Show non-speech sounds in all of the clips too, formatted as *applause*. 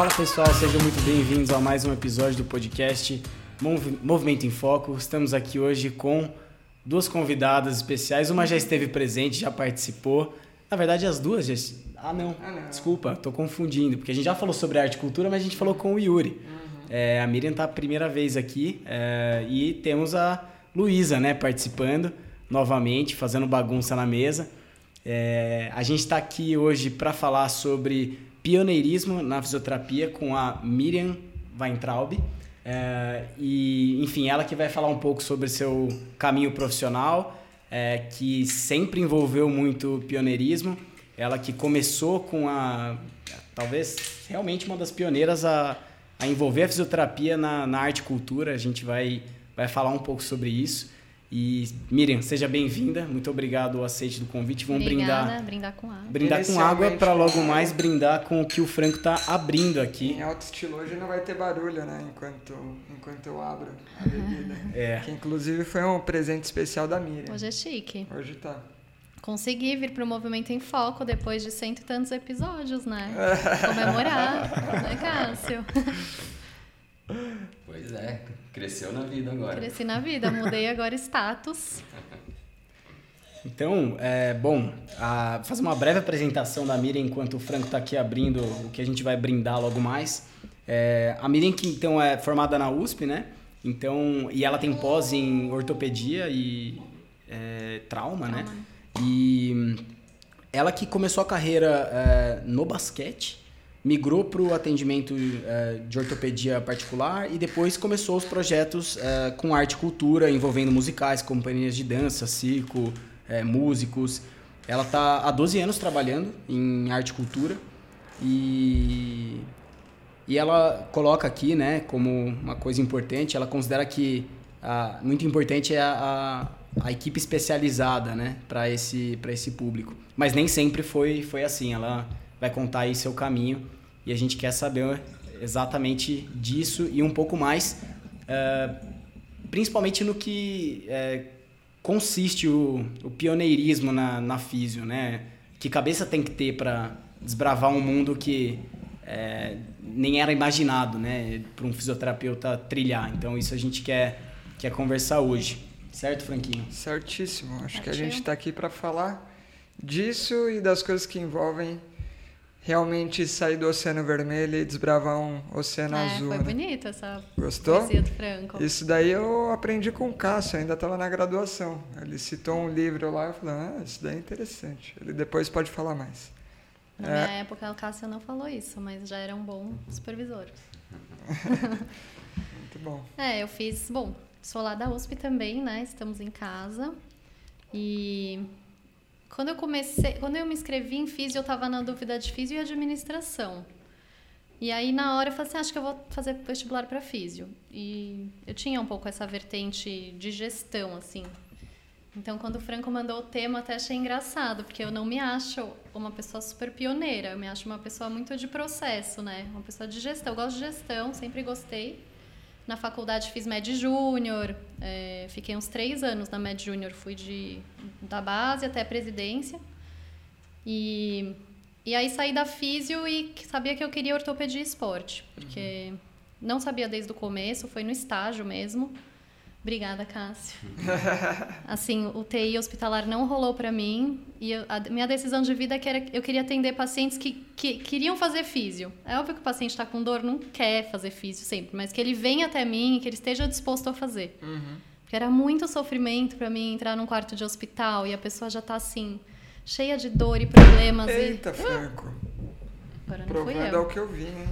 Fala pessoal, sejam muito bem-vindos a mais um episódio do podcast Movimento em Foco. Estamos aqui hoje com duas convidadas especiais. Uma já esteve presente, já participou. Na verdade, as duas já. Ah, não. Ah, não. Desculpa, tô confundindo, porque a gente já falou sobre arte e cultura, mas a gente falou com o Yuri. Uhum. É, a Miriam tá a primeira vez aqui é, e temos a Luísa, né, participando novamente, fazendo bagunça na mesa. É, a gente está aqui hoje para falar sobre pioneirismo na fisioterapia com a Miriam Weintraub. É, e, enfim, ela que vai falar um pouco sobre seu caminho profissional, é, que sempre envolveu muito pioneirismo. Ela que começou com a, talvez, realmente uma das pioneiras a, a envolver a fisioterapia na, na arte e cultura. A gente vai, vai falar um pouco sobre isso. E Miriam, seja bem-vinda. Muito obrigado ao aceite do convite. Vamos Obrigada, brindar. brindar com água. Brindar com água para logo mais brindar com o que o Franco está abrindo aqui. Em alto estilo hoje não vai ter barulho, né? Enquanto, enquanto eu abro a bebida. É. Que inclusive foi um presente especial da Miriam. Hoje é chique. Hoje tá. Consegui vir pro Movimento em Foco depois de cento e tantos episódios, né? Comemorar, *laughs* né, Cássio? Pois é, cresceu na vida agora. Cresci na vida, mudei agora status. *laughs* Então, é, bom, a, fazer uma breve apresentação da Miriam enquanto o Franco está aqui abrindo o que a gente vai brindar logo mais. É, a Miriam, que então é formada na USP, né? Então, e ela tem pós em ortopedia e é, trauma, né? E ela que começou a carreira é, no basquete, migrou para o atendimento uh, de ortopedia particular e depois começou os projetos uh, com arte e cultura, envolvendo musicais, companhias de dança, circo, uh, músicos. Ela está há 12 anos trabalhando em arte e cultura e, e ela coloca aqui né, como uma coisa importante, ela considera que uh, muito importante é a, a, a equipe especializada né, para esse, esse público. Mas nem sempre foi, foi assim, ela vai contar aí seu caminho e a gente quer saber exatamente disso e um pouco mais, uh, principalmente no que uh, consiste o, o, pioneirismo na, na físio, né? Que cabeça tem que ter para desbravar um mundo que uh, nem era imaginado, né? Para um fisioterapeuta trilhar. Então isso a gente quer, quer conversar hoje. Certo, Franquinho? Certíssimo. Acho Certinho. que a gente está aqui para falar disso e das coisas que envolvem realmente sair do Oceano Vermelho e desbravar um Oceano é, Azul. Foi né? bonita essa Gostou? poesia do Franco. Isso daí eu aprendi com o Cássio, ainda estava na graduação. Ele citou um livro lá, eu falei, ah, isso daí é interessante. Ele depois pode falar mais. Na é... minha época, o Cássio não falou isso, mas já era um bom supervisor. *laughs* Muito bom. É, eu fiz, bom, sou lá da USP também, né? Estamos em casa. E quando eu comecei, quando eu me inscrevi em físio, eu estava na dúvida de físio e administração. E aí na hora eu falei assim, acho que eu vou fazer vestibular para físio. E eu tinha um pouco essa vertente de gestão assim. Então quando o Franco mandou o tema, até achei engraçado, porque eu não me acho uma pessoa super pioneira, eu me acho uma pessoa muito de processo, né? Uma pessoa de gestão. Eu gosto de gestão, sempre gostei. Na faculdade fiz Med Júnior, é, fiquei uns três anos na Med Júnior, fui de, da base até a presidência. E, e aí saí da físio e sabia que eu queria ortopedia e esporte, porque uhum. não sabia desde o começo, foi no estágio mesmo. Obrigada, Cássio. *laughs* assim, o TI hospitalar não rolou para mim e eu, a minha decisão de vida é que era, eu queria atender pacientes que, que queriam fazer físio. É óbvio que o paciente está com dor, não quer fazer físio sempre, mas que ele venha até mim e que ele esteja disposto a fazer. Uhum. Porque era muito sofrimento para mim entrar num quarto de hospital e a pessoa já está assim, cheia de dor e problemas. Eita, e... Franco. Agora não Provando fui eu. o que eu vi, hein?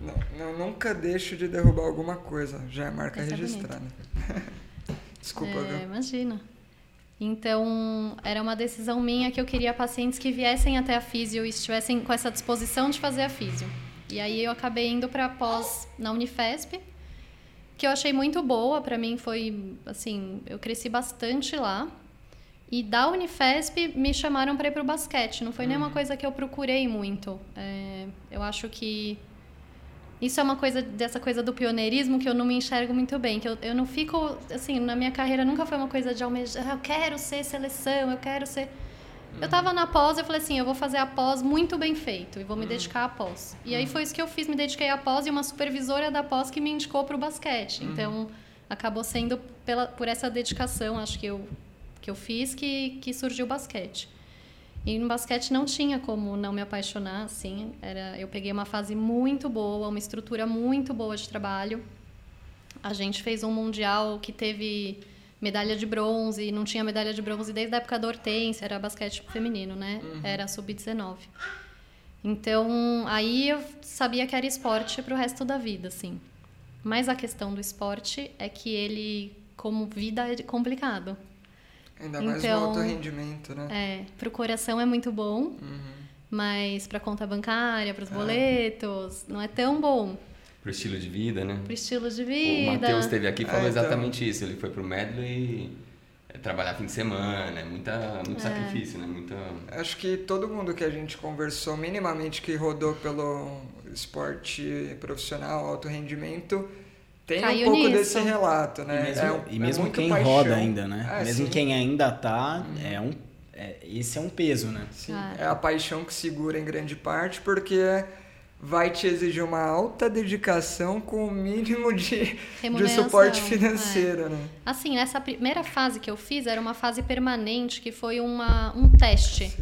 Não, não, nunca deixo de derrubar alguma coisa. Já é marca Essa registrada. É *laughs* Desculpa, é, viu? Imagina. Então, era uma decisão minha que eu queria pacientes que viessem até a físio e estivessem com essa disposição de fazer a físio. E aí eu acabei indo para pós na Unifesp, que eu achei muito boa, para mim foi assim, eu cresci bastante lá. E da Unifesp me chamaram para ir para o basquete. Não foi uhum. nenhuma coisa que eu procurei muito. É, eu acho que isso é uma coisa dessa coisa do pioneirismo que eu não me enxergo muito bem. Que eu, eu não fico assim na minha carreira nunca foi uma coisa de almejar. Ah, eu quero ser seleção. Eu quero ser. Eu tava na pós, eu falei assim, eu vou fazer a pós muito bem feito e vou me dedicar à pós. E aí foi isso que eu fiz, me dediquei à pós e uma supervisora da pós que me indicou para o basquete. Então, acabou sendo pela, por essa dedicação, acho que eu, que eu fiz, que, que surgiu o basquete. E no basquete não tinha como não me apaixonar, assim. Era, eu peguei uma fase muito boa, uma estrutura muito boa de trabalho. A gente fez um mundial que teve medalha de bronze, não tinha medalha de bronze desde a época da Hortência, era basquete feminino, né? Uhum. Era sub-19. Então, aí eu sabia que era esporte para o resto da vida, assim. Mas a questão do esporte é que ele, como vida, é complicado. Ainda mais no Então, alto rendimento, né? É, pro coração é muito bom, Uhum. mas pra conta bancária, pros É. boletos, não é tão bom. Pro estilo de vida, né? Pro estilo de O vida. Matheus esteve aqui e falou É, então. exatamente isso. Ele foi pro Medley é, trabalhar fim de semana, é muita, muito É. sacrifício, né? Muita... Acho que todo mundo que a gente conversou, minimamente que rodou pelo esporte profissional, alto rendimento, tem Caiu um pouco nisso. desse relato, né? E mesmo, É e é mesmo muito quem paixão. roda ainda, né? É, mesmo sim. quem ainda tá, é um, é, esse é um peso, né? Sim, Ah. é a paixão que segura em grande parte, porque vai te exigir uma alta dedicação com o mínimo de, de suporte é. financeiro, né? Assim, nessa primeira fase que eu fiz, era uma fase permanente, que foi uma, um teste.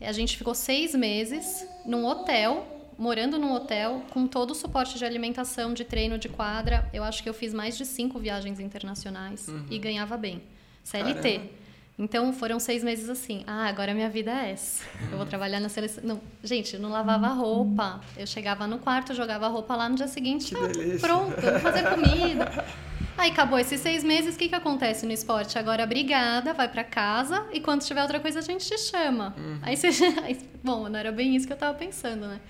A gente ficou seis meses num hotel, morando num hotel, com todo o suporte de alimentação, de treino, de quadra. Eu acho que eu fiz mais de cinco viagens internacionais e ganhava bem. CLT. Caramba. Então foram seis meses assim. Ah, agora minha vida é essa. Eu vou trabalhar na seleção. Não, gente, eu não lavava roupa. Eu chegava no quarto, jogava roupa lá no dia seguinte. Que tá delícia. pronto, vou fazer comida. *laughs* Aí acabou esses seis meses, o que, que acontece no esporte? Agora, obrigada, vai pra casa e quando tiver outra coisa a gente te chama. Aí você. *laughs* aí- bom, não era bem isso que eu tava pensando, né?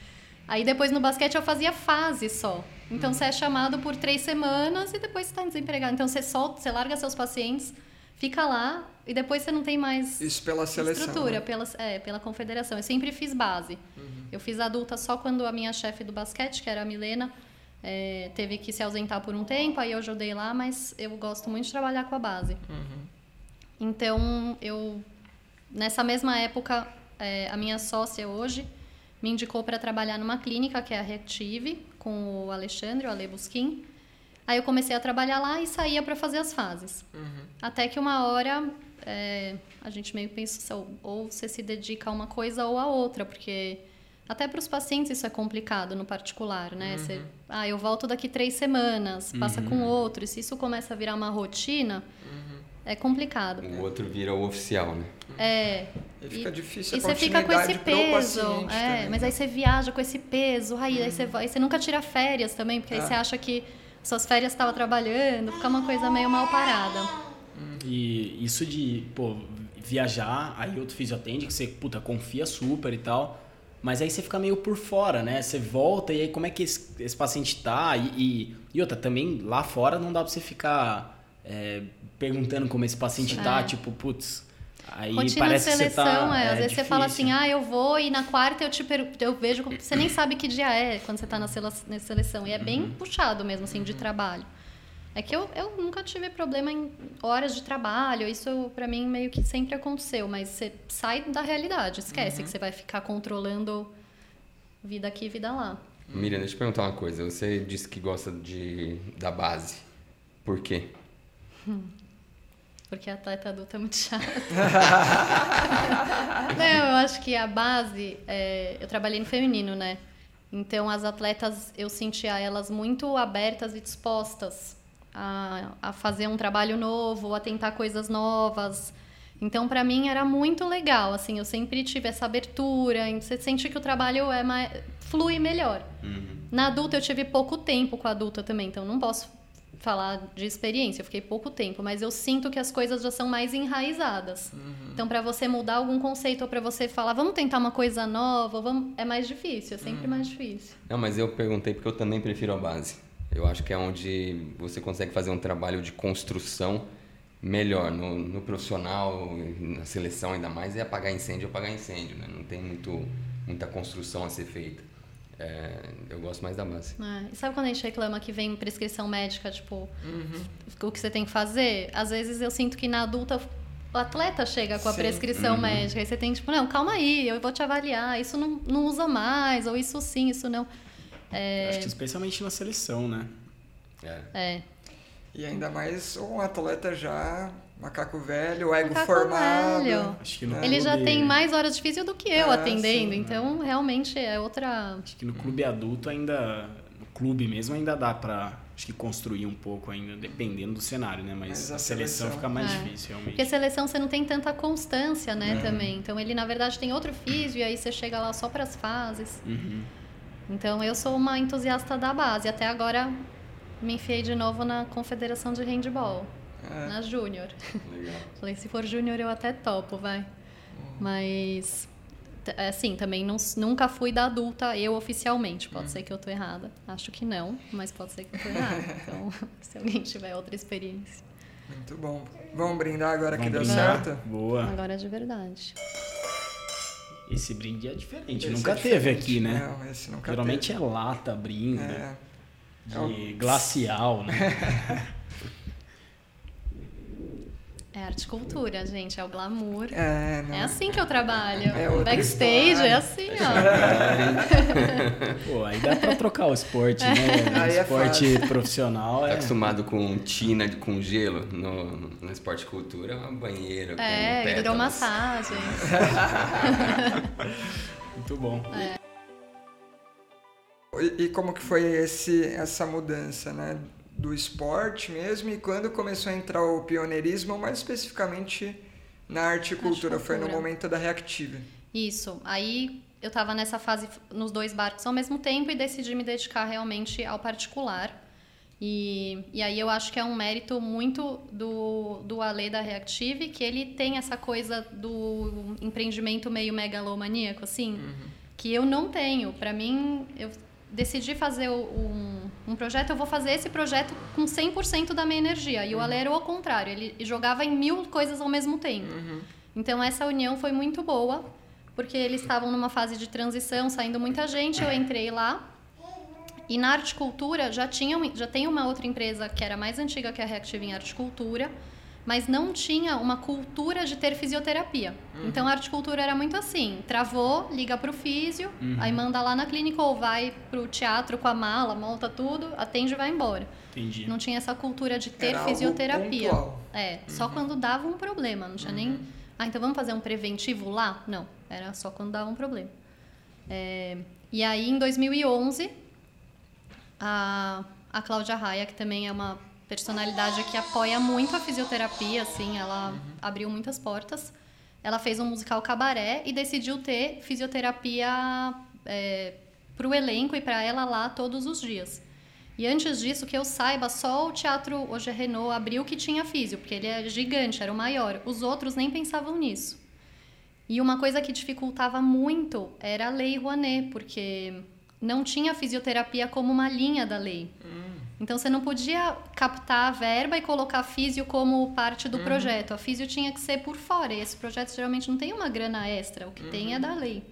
Aí depois no basquete eu fazia fase só. Então você é chamado por três semanas e depois você tá desempregado. Então você solta, você larga seus pacientes, fica lá e depois você não tem mais Isso pela seleção. estrutura né? pela, é, pela confederação. Eu sempre fiz base. Uhum. Eu fiz adulta só quando a minha chefe do basquete, que era a Milena, é, teve que se ausentar por um tempo, aí eu ajudei lá, mas eu gosto muito de trabalhar com a base. Uhum. Então, eu nessa mesma época, é, a minha sócia hoje me indicou para trabalhar numa clínica que é a Reactive, com o Alexandre, o Ale Busquim. Aí eu comecei a trabalhar lá e saía para fazer as fases. Uhum. Até que uma hora é, a gente meio pensa ou, você se dedica a uma coisa ou a outra, porque até para os pacientes isso é complicado no particular, né? Você, ah, eu volto daqui três semanas, passa com outro. E se isso começa a virar uma rotina, é complicado. O outro vira o oficial, né? É. E fica difícil E a você fica com esse peso. É, também, mas né? aí você viaja com esse peso, aí, aí você vai, você nunca tira férias também, porque aí Ah. você acha que suas férias estavam trabalhando, fica uma coisa meio mal parada. E isso de, pô, viajar, aí outro fisio atende, que você, puta, confia super e tal. Mas aí você fica meio por fora, né? Você volta e aí como é que esse, esse paciente tá? E, e, e outra, também lá fora não dá pra você ficar é, perguntando como esse paciente tá, É. tipo, putz. Aí Rotina parece de que você seleção, tá. é. Às vezes você fala difícil. assim, ah, eu vou e na quarta eu te per... eu vejo. Você nem sabe que dia é quando você tá na sele- na seleção. E é bem Uhum. puxado mesmo, assim, de trabalho. É que eu, eu nunca tive problema em horas de trabalho. Isso, pra mim, meio que sempre aconteceu. Mas você sai da realidade. Esquece Uhum. que você vai ficar controlando vida aqui e vida lá. Miriam, deixa eu te perguntar uma coisa. Você disse que gosta de, da base. Por quê? *laughs* Porque a atleta adulta é muito chata. *laughs* Não, eu acho que a base. é, eu trabalhei no feminino, né? Então as atletas, eu sentia elas muito abertas e dispostas a, a fazer um trabalho novo, a tentar coisas novas. Então, para mim, era muito legal. Assim, eu sempre tive essa abertura. e Você sente que o trabalho é mais, flui melhor. Na adulta, eu tive pouco tempo com a adulta também, então não posso falar de experiência, eu fiquei pouco tempo, mas eu sinto que as coisas já são mais enraizadas. Então, para você mudar algum conceito ou para você falar, vamos tentar uma coisa nova, vamos... é mais difícil, é sempre mais difícil. Não, mas eu perguntei porque eu também prefiro a base. Eu acho que é onde você consegue fazer um trabalho de construção melhor. No, no profissional, na seleção ainda mais, é apagar incêndio, apagar incêndio. Né? Não tem muito, muita construção a ser feita. É, eu gosto mais da base. É, E sabe quando a gente reclama que vem prescrição médica, tipo, o que você tem que fazer? Às vezes eu sinto que na adulta o atleta chega com a Sim. prescrição uhum. médica e você tem tipo, não, calma aí, eu vou te avaliar, isso não, não usa mais, ou isso sim, isso não. É... Acho que especialmente na seleção, né? É. é. E ainda mais um atleta já macaco velho, ego macaco formado. Velho. Acho que no Ele clube... já tem mais horas de físico do que eu é, atendendo, sim, então né? realmente é outra. Acho que no clube adulto ainda, no clube mesmo ainda dá para acho que construir um pouco ainda, dependendo do cenário, né? Mas, Mas a, a seleção, seleção, fica mais é. difícil, realmente. Porque a seleção você não tem tanta constância, né, é. também. Então ele, na verdade, tem outro físico e aí você chega lá só para as fases. Uhum. Então eu sou uma entusiasta da base. Até agora me enfiei de novo na Confederação de Handball. É. Na Júnior. *laughs* Falei, se for Júnior eu até topo, vai. Uhum. Mas assim, também não, nunca fui da adulta eu oficialmente. Pode uhum. ser que eu tô errada. Acho que não, mas pode ser que eu tô errada. *laughs* Então, *laughs* se alguém tiver outra experiência. Muito bom. Vamos brindar agora Vamos que brindar. deu certo? Boa. Agora é de verdade. Esse brinde é diferente. Esse nunca é teve aqui, né? Não, esse nunca Geralmente teve. é lata, brinde. É. De é glacial, né? É arte cultura, gente, é o glamour. É, é assim que eu trabalho. É Backstage história. é assim, ó. *laughs* Pô, aí dá pra trocar o esporte, né? *laughs* O é esporte é profissional. Tá é... acostumado com tina, com gelo no, no esporte cultura, é uma banheira. É, hidromassagem. *laughs* Muito bom. É. E, e como que foi esse, essa mudança, né? Do esporte mesmo e quando começou a entrar o pioneirismo, mais especificamente na arte e cultura, foi no momento da Reactive. Isso. Aí eu estava nessa fase nos dois barcos ao mesmo tempo e decidi me dedicar realmente ao particular. E, e aí eu acho que é um mérito muito do, do Ale da Reactive, que ele tem essa coisa do empreendimento meio megalomaníaco, assim, uhum. que eu não tenho. Para mim, eu decidi fazer um, um, projeto, eu vou fazer esse projeto com 100% da minha energia. E o Ale era o contrário, ele jogava em mil coisas ao mesmo tempo. Uhum. Então essa união foi muito boa, porque eles estavam numa fase de transição, saindo muita gente, eu entrei lá. E na arte cultura já, tinha, já tem uma outra empresa que era mais antiga que a Reactive em arte cultura, mas não tinha uma cultura de ter fisioterapia. Uhum. Então a cultura era muito assim: travou, liga para o físio, uhum. aí manda lá na clínica ou vai para o teatro com a mala, monta tudo, atende e vai embora. Entendi. Não tinha essa cultura de ter era fisioterapia. É, uhum. só quando dava um problema, não tinha nem. Uhum. Ah, então vamos fazer um preventivo lá? Não, era só quando dava um problema. É, e aí em 2011, a, a Cláudia Raia, que também é uma personalidade que apoia muito a fisioterapia, assim, ela uhum. abriu muitas portas. Ela fez um musical cabaré e decidiu ter fisioterapia é, para o elenco e para ela lá todos os dias. E antes disso, que eu saiba, só o Teatro Hoje é Renault abriu que tinha físio, porque ele é gigante, era o maior. Os outros nem pensavam nisso. E uma coisa que dificultava muito era a Lei Rouanet, porque não tinha fisioterapia como uma linha da lei. Hum. Então você não podia captar a verba e colocar físio como parte do uhum. projeto. A físio tinha que ser por fora. E esse projeto geralmente não tem uma grana extra. O que uhum. tem é da lei.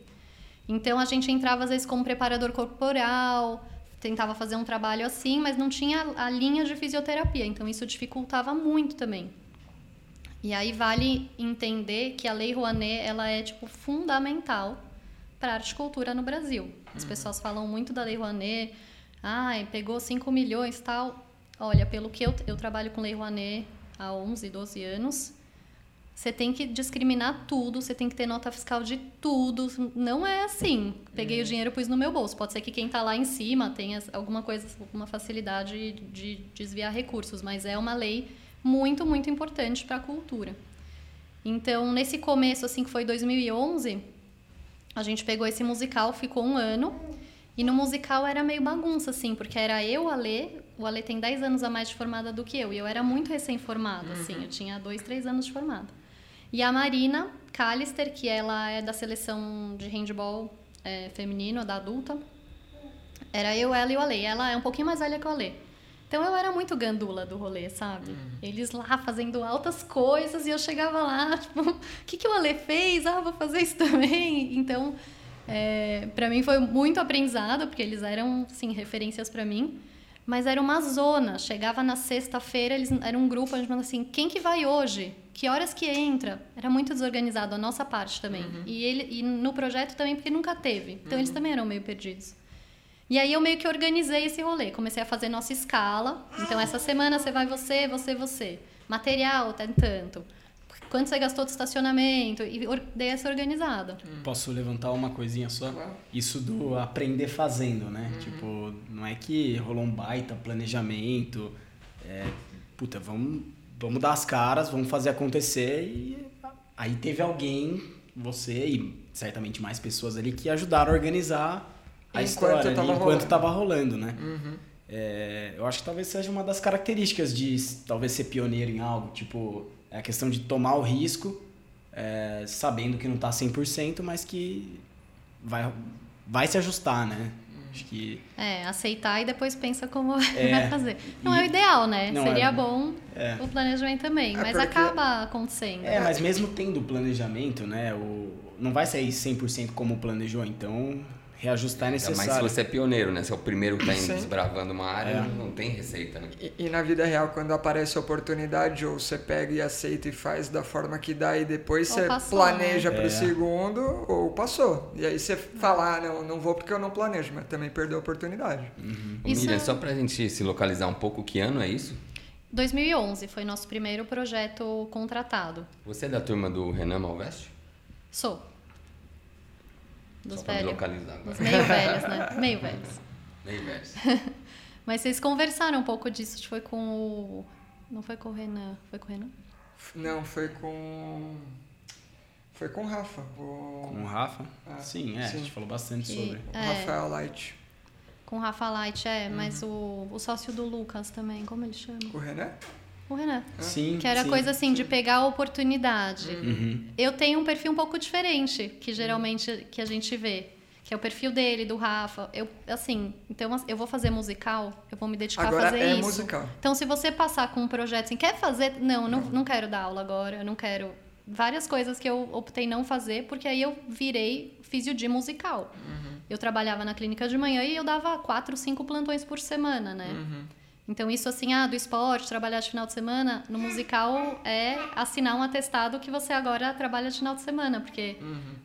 Então a gente entrava às vezes como preparador corporal, tentava fazer um trabalho assim, mas não tinha a linha de fisioterapia. Então isso dificultava muito também. E aí vale entender que a Lei Rouanet ela é tipo fundamental para a arte e cultura no Brasil. As uhum. pessoas falam muito da Lei Rouanet, ai, pegou 5 milhões tal. Olha, pelo que eu, eu trabalho com Lei Rouanet há 11, 12 anos, você tem que discriminar tudo, você tem que ter nota fiscal de tudo. Não é assim. Peguei o uhum. dinheiro e pus no meu bolso. Pode ser que quem está lá em cima tenha alguma coisa, alguma facilidade de desviar recursos, mas é uma lei muito, muito importante para a cultura. Então, nesse começo, assim, que foi 2011, a gente pegou esse musical, ficou um ano. E no musical era meio bagunça, assim, porque era eu, a Lê, o Ale tem 10 anos a mais de formada do que eu, e eu era muito recém-formada, uhum. assim, eu tinha 2, 3 anos de formada. E a Marina Callister, que ela é da seleção de handball é, feminino, da adulta, era eu, ela e o Ale. Ela é um pouquinho mais velha que o Ale. Então eu era muito gandula do rolê, sabe? Uhum. Eles lá fazendo altas coisas e eu chegava lá, *laughs* tipo, o que, que o Ale fez? Ah, vou fazer isso também. Então é, para mim foi muito aprendizado, porque eles eram, sim, referências para mim. Mas era uma zona. Chegava na sexta-feira, eles era um grupo, a gente falava assim: quem que vai hoje? que horas que entra. Era muito desorganizado a nossa parte também. Uhum. E, ele, e no projeto também, porque nunca teve. Então Uhum. eles também eram meio perdidos. E aí eu meio que organizei esse rolê. Comecei a fazer nossa escala. Então essa semana você vai você, você, você. Material, tanto. Quanto você gastou de estacionamento? E dei essa organizada. Posso levantar uma coisinha só? Isso do aprender fazendo, né? Tipo, não é que rolou um baita planejamento. É, puta, vamos, vamos dar as caras, vamos fazer acontecer. E aí teve alguém, você e certamente mais pessoas ali, que ajudaram a organizar a Enquanto história ali, tava enquanto rolando. estava rolando, né? Uhum. É, eu acho que talvez seja uma das características de talvez ser pioneiro em algo, tipo, é a questão de tomar o risco, é, sabendo que não tá 100%, mas que vai, vai se ajustar, né? Acho que É, aceitar e depois pensa como *laughs* É, vai fazer. Não e- é o ideal, né? Não Seria é. bom É. o planejamento também, É mas porque- acaba acontecendo. é, mas mesmo tendo o planejamento, né, o não vai sair 100% como planejou, então reajustar é Ainda mais se necessário. você é pioneiro, né? Se é o primeiro que tá indo Sim. desbravando uma área, É. não tem receita, né? E, e na vida real, quando aparece a oportunidade, ou você pega e aceita e faz da forma que dá, e depois Ou você passou, planeja né? pro É. segundo, ou passou. E aí você fala, ah, não, não vou porque eu não planejo, mas também perdeu a oportunidade. Isso Miriam, é- só pra gente se localizar um pouco, que ano é isso? 2011 foi nosso primeiro projeto contratado. Você é da turma do Renan Malveste? Sou. Dos Só pra me velhos. localizar agora. Dos meio velhos, né? *laughs* Meio velhos. Meio verso. *laughs* Mas vocês conversaram um pouco disso, foi com o. Não foi com o Renan. Foi com o Renan? Não, foi com. Foi com o Rafa. O, Com o Rafa? Ah, sim, é, sim. a gente falou bastante Que- sobre. o É. Rafael Light. Com o Rafa Light, é, Uhum. mas o, o sócio do Lucas também, como ele chama? O Renan? O Renan. Sim, Que era sim. coisa assim, de pegar a oportunidade. Uhum. Eu tenho um perfil um pouco diferente, que geralmente que a gente vê. Que é o perfil dele, do Rafa. Eu, assim, então eu vou fazer musical, eu vou me dedicar Agora a fazer é isso. musical. Então, se você passar com um projeto assim, quer fazer? Não, não, não quero dar aula agora, eu não quero. Várias coisas que eu optei não fazer, porque aí eu virei físio de musical. Eu trabalhava na clínica de manhã e eu dava quatro, cinco plantões por semana, né? Então, isso assim, ah, do esporte, trabalhar de final de semana, no musical é assinar um atestado que você agora trabalha de final de semana, porque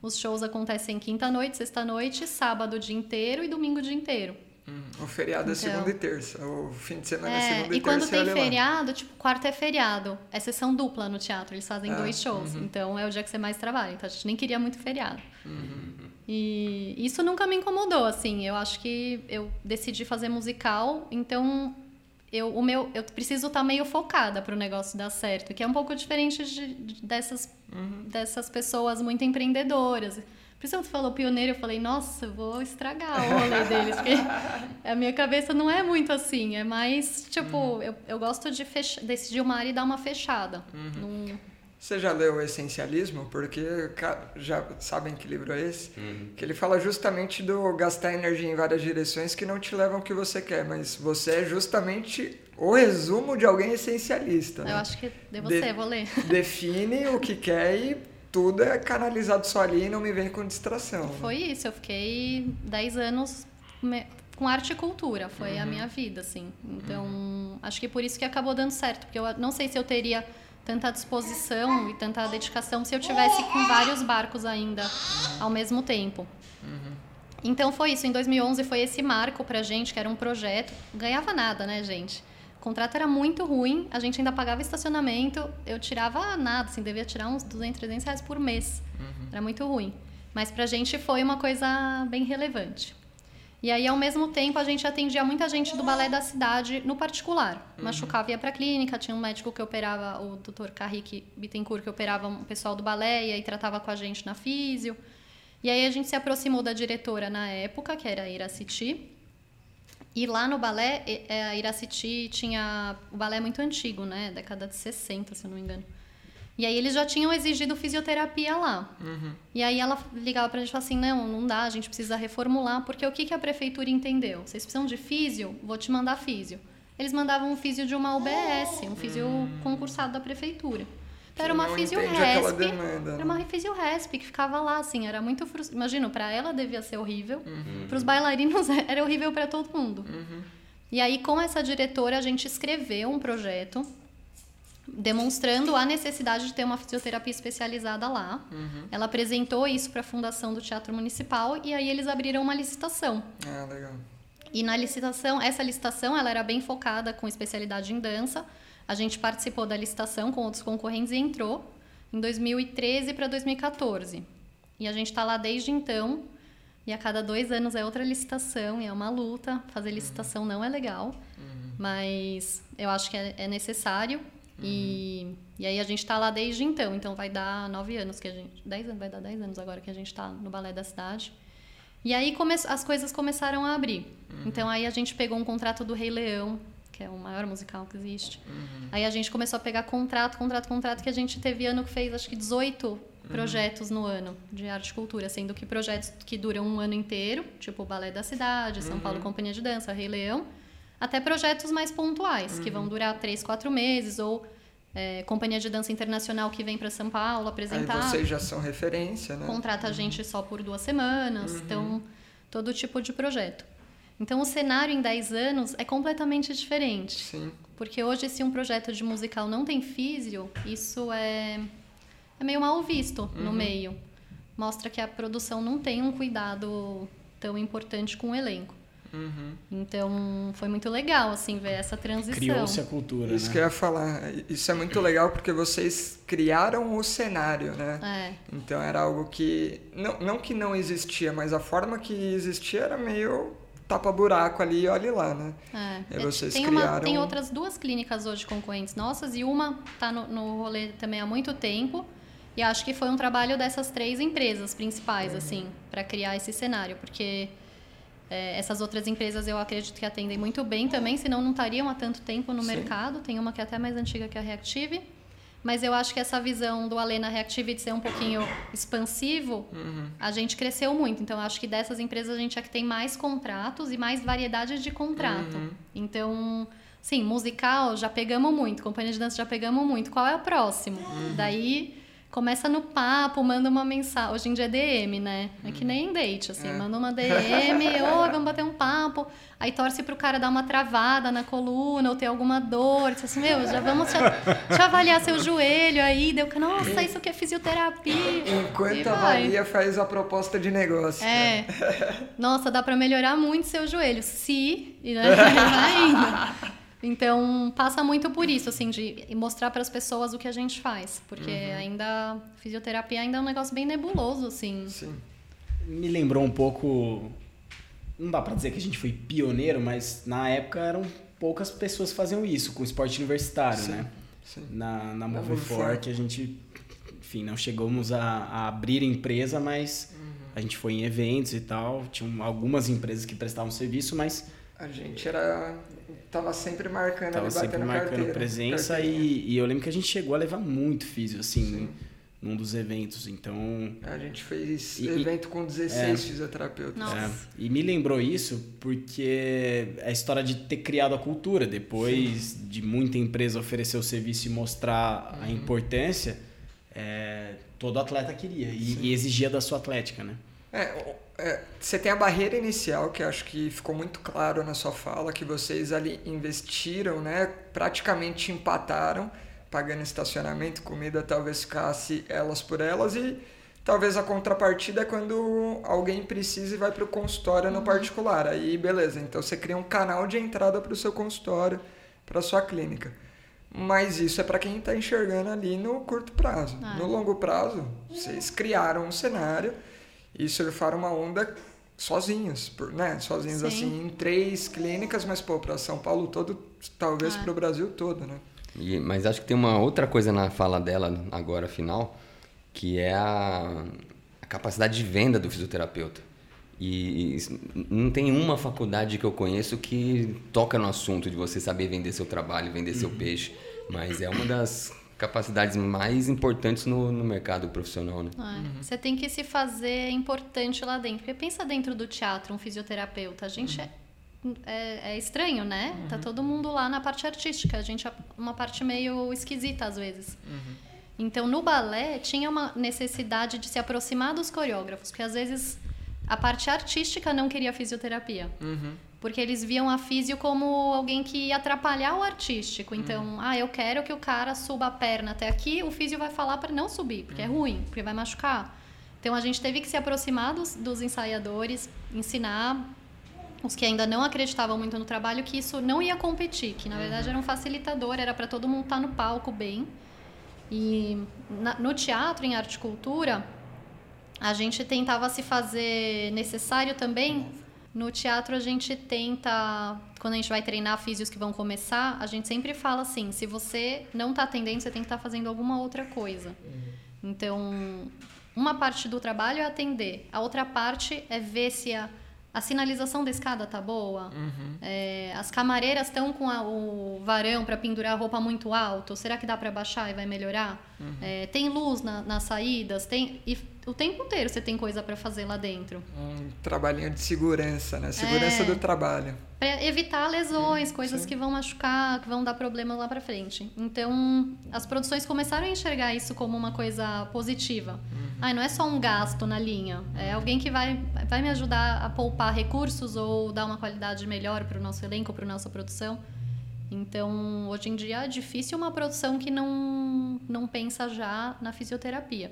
os shows acontecem quinta-noite, sexta-noite, sábado o dia inteiro e domingo o dia inteiro. Hum, O feriado é Então. segunda e terça. O fim de semana é, É, segunda e, e quando terça. tem olha lá. feriado, tipo, quarta é feriado. É sessão dupla no teatro, eles fazem Ah, dois shows. Então é o dia que você mais trabalha. Então a gente nem queria muito feriado. E isso nunca me incomodou, assim. Eu acho que eu decidi fazer musical, então eu, o meu, eu preciso estar meio focada para o negócio dar certo, que é um pouco diferente de, de- dessas, dessas pessoas muito empreendedoras. Por isso que você falou pioneiro, eu falei, nossa, eu vou estragar o rolê deles, porque *laughs* a minha cabeça não é muito assim, é mais, tipo, eu, eu gosto de fechar, decidir uma área e dar uma fechada. Não- Você já leu o Essencialismo? Porque já sabem que livro é esse? Uhum. Que ele fala justamente do gastar energia em várias direções que não te levam ao que você quer, mas você é justamente o resumo de alguém essencialista. né? eu acho que devo ser, vou ler. *laughs* Define o que quer e tudo é canalizado só ali e não me vem com distração. né? Foi isso, eu fiquei 10 anos me- com arte e cultura, foi a minha vida, assim. Então, acho que por isso que acabou dando certo, porque eu não sei se eu teria tanta disposição e tanta dedicação se eu tivesse com vários barcos ainda ao mesmo tempo. Então foi isso, em 2011 foi esse marco pra gente, que era um projeto, ganhava nada, né, gente? O contrato era muito ruim, a gente ainda pagava estacionamento, eu tirava nada, assim, devia tirar uns 200, 300 reais por mês. Era muito ruim. Mas pra gente foi uma coisa bem relevante. E aí, ao mesmo tempo, a gente atendia muita gente do balé da cidade no particular. Machucava, ia pra clínica, tinha um médico que operava, o Dr. Carrique Bittencourt, que operava o pessoal do balé e aí tratava com a gente na físio. E aí a gente se aproximou da diretora na época, que era a Iraciti. E lá no balé, é, a Iraciti tinha... O balé é muito antigo, né? Década de 60, se eu não me engano. E aí eles já tinham exigido fisioterapia lá. E aí ela ligava pra gente e falava assim, não, não dá, a gente precisa reformular, porque o que, que a prefeitura entendeu? Vocês precisam de físio? Vou te mandar físio. Eles mandavam um físio de uma UBS, um físio concursado da prefeitura. Então era uma físio resp, demanda, era né? uma físio resp que ficava lá, assim, era muito frustrante. Imagino, pra ela devia ser horrível, Uhum. pros bailarinos *laughs* era horrível pra todo mundo. E aí, com essa diretora, a gente escreveu um projeto demonstrando a necessidade de ter uma fisioterapia especializada lá. Uhum. Ela apresentou isso para a fundação do Teatro Municipal e aí eles abriram uma licitação. Ah, legal. E na licitação, essa licitação, ela era bem focada com especialidade em dança. A gente participou da licitação com outros concorrentes e entrou em 2013 para 2014. E a gente está lá desde então. E a cada dois anos é outra licitação e é uma luta. Fazer licitação não é legal, mas eu acho que é, é necessário. E, e aí a gente está lá desde então. Então vai dar nove anos que a gente. Dez anos, vai dar dez anos agora que a gente está no balé da cidade. E aí come, as coisas começaram a abrir. Então aí a gente pegou um contrato do Rei Leão, que é o maior musical que existe. Aí a gente começou a pegar contrato, contrato, contrato, que a gente teve ano que fez acho que 18 projetos no ano de arte e cultura, sendo que projetos que duram um ano inteiro, tipo o Balé da Cidade, São Paulo Companhia de Dança, Rei Leão, até projetos mais pontuais, que vão durar três, quatro meses, ou é, Companhia de Dança Internacional que vem para São Paulo apresentar Aí vocês já são referência, né? contrata a gente só por duas semanas, então todo tipo de projeto. Então o cenário em 10 anos é completamente diferente. Sim. Porque hoje, se um projeto de musical não tem físio, isso é, é meio mal visto no meio. Mostra que a produção não tem um cuidado tão importante com o elenco. Uhum. Então, foi muito legal, assim, ver essa transição. Criou-se a cultura, Isso né? que eu ia falar. Isso é muito legal porque vocês criaram o cenário, né? É, Então era algo que. Não, não que não existia, mas a forma que existia era meio tapa-buraco ali e olhe lá, né? é. E vocês tem, uma, criaram- tem outras duas clínicas hoje concorrentes nossas e uma tá no, no rolê também há muito tempo. E acho que foi um trabalho dessas três empresas principais, Uhum. assim, para criar esse cenário. Porque é, essas outras empresas eu acredito que atendem muito bem também, senão não estariam há tanto tempo no Sim. mercado. Tem uma que é até mais antiga que a Reactive. Mas eu acho que essa visão do Alê na Reactive de ser um pouquinho expansivo, Uhum. a gente cresceu muito. Então, acho que dessas empresas a gente é que tem mais contratos e mais variedade de contrato. Uhum. Então, sim, musical já pegamos muito, companhia de dança já pegamos muito. Qual é o próximo? Daí começa no papo, manda uma mensagem. Hoje em dia é DM, né? É que nem date, assim, manda uma DM, oi, *laughs* vamos bater um papo. Aí torce pro cara dar uma travada na coluna ou ter alguma dor. Diz assim, meu, já vamos te, te avaliar seu joelho aí. Deu que, nossa, isso que é fisioterapia. Enquanto vai. avalia, faz a proposta de negócio. né? É. *laughs* Nossa, dá pra melhorar muito seu joelho. Se. E né, *laughs* vai indo. Então, passa muito por isso, assim, de mostrar para as pessoas o que a gente faz. Porque ainda. Fisioterapia ainda é um negócio bem nebuloso, assim. Sim. Me lembrou um pouco. Não dá pra dizer que a gente foi pioneiro, mas na época eram poucas pessoas que faziam isso com esporte universitário, Sim, né? sim. Na, na Move Move For, For. que a gente, enfim, não chegamos a, a abrir empresa, mas Uhum. a gente foi em eventos e tal. Tinham algumas empresas que prestavam serviço, mas A gente era. Tava sempre marcando tava ali, sempre marcando carteira, presença e, e eu lembro que a gente chegou a levar muito físio, assim, Sim. num dos eventos. Então, A gente fez E- evento com 16 fisioterapeutas. Nossa. É, e me lembrou isso porque é a história de ter criado a cultura, depois de muita empresa oferecer o serviço e mostrar a importância, é, todo atleta queria e, e exigia da sua atlética, né? É, o- é, você tem a barreira inicial, que acho que ficou muito claro na sua fala, que vocês ali investiram, né? Praticamente empataram, pagando estacionamento, comida, talvez ficasse elas por elas e talvez a contrapartida é quando alguém precisa e vai para o consultório no particular. Aí, beleza, então você cria um canal de entrada para o seu consultório, para sua clínica. Mas isso é para quem está enxergando ali no curto prazo. Ah. No longo prazo, vocês criaram um cenário e surfaram uma onda sozinhos, por- né? Sozinhos Sim. assim, em três clínicas, mas pô, para São Paulo todo, talvez Ah. para o Brasil todo, né? E- mas acho que tem uma outra coisa na fala dela agora, final, que é a, a capacidade de venda do fisioterapeuta. E, e não tem uma faculdade que eu conheço que toca no assunto de você saber vender seu trabalho, vender seu peixe. Mas é uma das capacidades mais importantes no, no mercado profissional, né? É. Você tem que se fazer importante lá dentro. Porque pensa dentro do teatro, um fisioterapeuta. A gente é, é, é estranho, né? Tá todo mundo lá na parte artística. A gente é uma parte meio esquisita às vezes. Então, no balé, tinha uma necessidade de se aproximar dos coreógrafos. Porque às vezes a parte artística não queria fisioterapia. Porque eles viam a físio como alguém que ia atrapalhar o artístico. Então, ah, eu quero que o cara suba a perna até aqui, o físio vai falar para não subir, porque é ruim, porque vai machucar. Então, a gente teve que se aproximar dos, dos ensaiadores, ensinar os que ainda não acreditavam muito no trabalho que isso não ia competir, que na verdade era um facilitador, era para todo mundo estar no palco bem. E na, no teatro, em arte e cultura, a gente tentava se fazer necessário também no teatro a gente tenta, quando a gente vai treinar físios que vão começar, a gente sempre fala assim, se você não está atendendo, você tem que estar tá fazendo alguma outra coisa. Uhum. Então, uma parte do trabalho é atender, a outra parte é ver se a a sinalização da escada tá boa? Uhum. É, as camareiras estão com a, o varão para pendurar a roupa muito alto? Será que dá para baixar e vai melhorar? Uhum. É, tem luz na, nas saídas? Tem, e o tempo inteiro você tem coisa para fazer lá dentro. Um trabalhinho de segurança, né? Segurança é, do trabalho. Para evitar lesões, uhum, coisas sim. que vão machucar, que vão dar problema lá para frente. Então, as produções começaram a enxergar isso como uma coisa positiva. Uhum. Ai, não é só um gasto na linha, é alguém que vai, vai me ajudar a poupar recursos ou dar uma qualidade melhor para o nosso elenco, para a nossa produção. Então, hoje em dia é difícil uma produção que não, não pensa já na fisioterapia.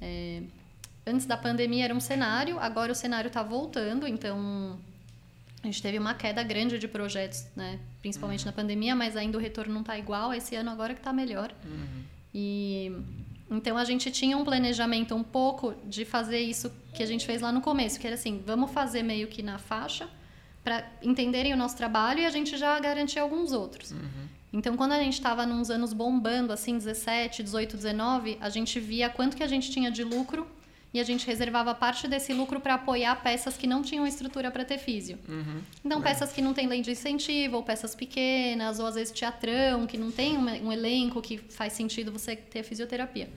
É, antes da pandemia era um cenário, agora o cenário está voltando, então a gente teve uma queda grande de projetos, né? principalmente uhum. na pandemia, mas ainda o retorno não está igual. Esse ano agora que está melhor. Uhum. E então a gente tinha um planejamento um pouco de fazer isso que a gente fez lá no começo, que era assim, vamos fazer meio que na faixa para entenderem o nosso trabalho e a gente já garantir alguns outros. Uhum. Então quando a gente estava nos anos bombando assim, 17, 18, 19, a gente via quanto que a gente tinha de lucro e a gente reservava parte desse lucro para apoiar peças que não tinham estrutura para ter físio. Uhum. Então, é. peças que não tem lei de incentivo, ou peças pequenas, ou às vezes teatrão, que não tem um, um elenco que faz sentido você ter fisioterapia.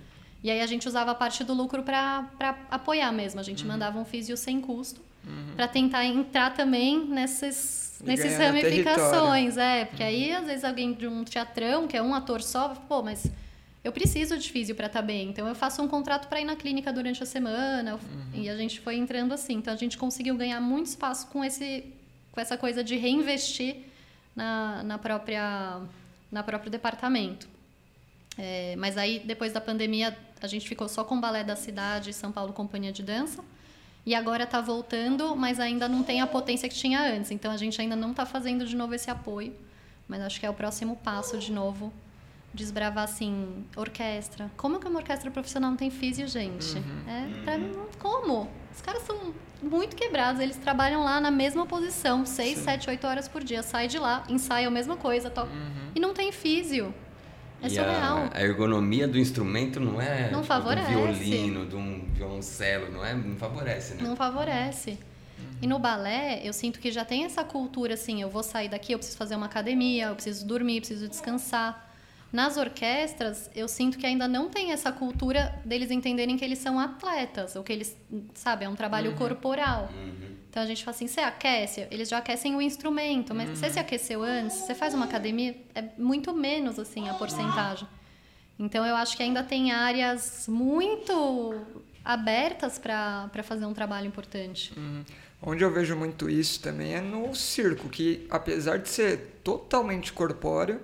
E aí a gente usava parte do lucro para apoiar mesmo. A gente uhum. mandava um físio sem custo uhum. para tentar entrar também nessas, nessas ramificações. É, porque aí às vezes alguém de um teatrão, que é um ator só, pô, mas eu preciso de físio para estar tá bem. Então eu faço um contrato para ir na clínica durante a semana. Uhum. E a gente foi entrando assim. Então a gente conseguiu ganhar muito espaço com esse com essa coisa de reinvestir na, na própria na próprio departamento. É, mas aí depois da pandemia a gente ficou só com o balé da cidade, São Paulo Companhia de Dança. E agora está voltando, mas ainda não tem a potência que tinha antes. Então a gente ainda não está fazendo de novo esse apoio. Mas acho que é o próximo passo de novo desbravar assim, orquestra. Como que uma orquestra profissional não tem físio, gente? Uhum. É, pra mim, como? Os caras são muito quebrados, eles trabalham lá na mesma posição, 6, 7, 8 horas por dia. Sai de lá, ensaia a mesma coisa, toca. Uhum. E não tem físio. É e surreal. A, a, ergonomia do instrumento não é não tipo, favorece. de um violino, de um violoncelo, não é? Não favorece, né? Não favorece. E no balé, eu sinto que já tem essa cultura assim, eu vou sair daqui, eu preciso fazer uma academia, eu preciso dormir, eu preciso descansar. Nas orquestras, eu sinto que ainda não tem essa cultura deles entenderem que eles são atletas, ou que eles, sabe, é um trabalho uhum. corporal. Uhum. Então a gente fala assim, você aquece, eles já aquecem o instrumento, mas uhum. você se aqueceu antes, você faz uma academia, é muito menos assim a porcentagem. Então eu acho que ainda tem áreas muito abertas para fazer um trabalho importante. Uhum. Onde eu vejo muito isso também é no circo, que apesar de ser totalmente corpóreo,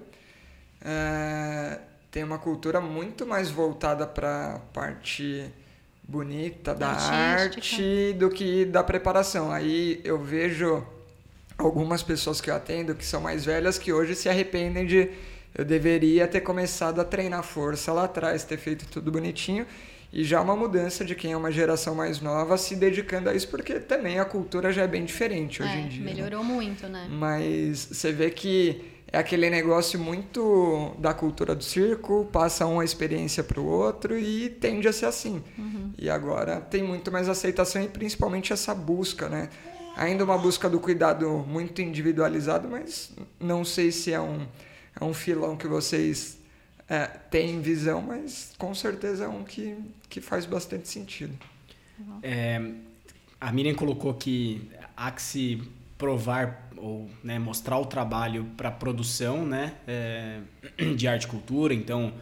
é, tem uma cultura muito mais voltada para a parte bonita da Artística. arte do que da preparação. Aí eu vejo algumas pessoas que eu atendo que são mais velhas que hoje se arrependem de eu deveria ter começado a treinar força lá atrás, ter feito tudo bonitinho. E já uma mudança de quem é uma geração mais nova se dedicando a isso, porque também a cultura já é bem diferente hoje é, em dia. Né? Melhorou né? muito, né? Mas você vê que é aquele negócio muito da cultura do circo, passa uma experiência para o outro e tende a ser assim. Uhum. E agora tem muito mais aceitação e principalmente essa busca, né? Ainda uma busca do cuidado muito individualizado, mas não sei se é um, é um filão que vocês é, têm visão, mas com certeza é um que, que faz bastante sentido. É, a Miriam colocou que há que se provar ou né, mostrar o trabalho para produção né, é, de arte e cultura. Então,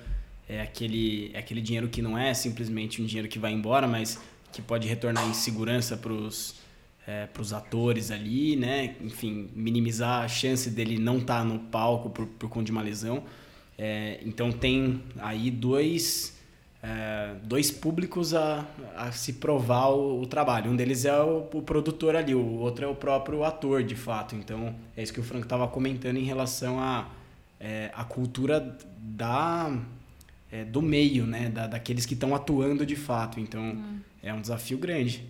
é aquele, é aquele dinheiro que não é simplesmente um dinheiro que vai embora, mas que pode retornar em segurança para os é, os atores ali, né? Enfim, minimizar a chance dele não estar tá no palco por, por conta de uma lesão. É, então tem aí dois, é, dois públicos a, a se provar o, o trabalho. Um deles é o, o, produtor ali, o outro é o próprio ator, de fato. Então é isso que o Franco estava comentando em relação a, é, a cultura da, é, do meio, né? Da, daqueles que estão atuando de fato. Então hum. é um desafio grande.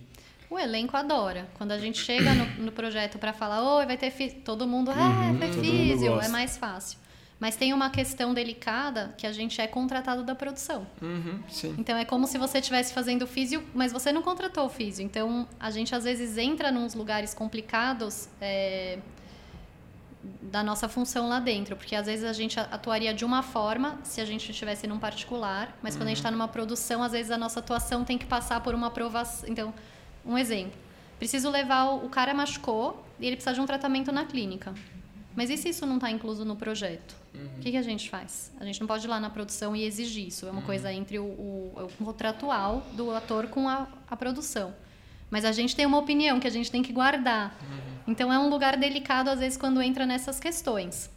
O elenco adora. Quando a gente chega no, no projeto para falar, oi, vai ter físio, todo mundo, ah, uhum, foi físio, é mais fácil. Mas tem uma questão delicada que a gente é contratado da produção. Uhum, então é como se você estivesse fazendo físio, mas você não contratou o físio. Então a gente às vezes entra nos lugares complicados é, da nossa função lá dentro, porque às vezes a gente atuaria de uma forma se a gente estivesse num particular, mas uhum. quando a gente está uhum. numa produção, às vezes a nossa atuação tem que passar por uma aprovação. Então um exemplo. Preciso levar o, o cara machucou e ele precisa de um tratamento na clínica. Mas e se isso não está incluso no projeto? Uhum. O que, que, a gente faz? A gente não pode ir lá na produção e exigir isso. É uma uhum. coisa entre o, o, o, contratual do ator com a, a, produção. Mas a gente tem uma opinião que a gente tem que guardar. Uhum. Então é um lugar delicado, às vezes, quando entra nessas questões.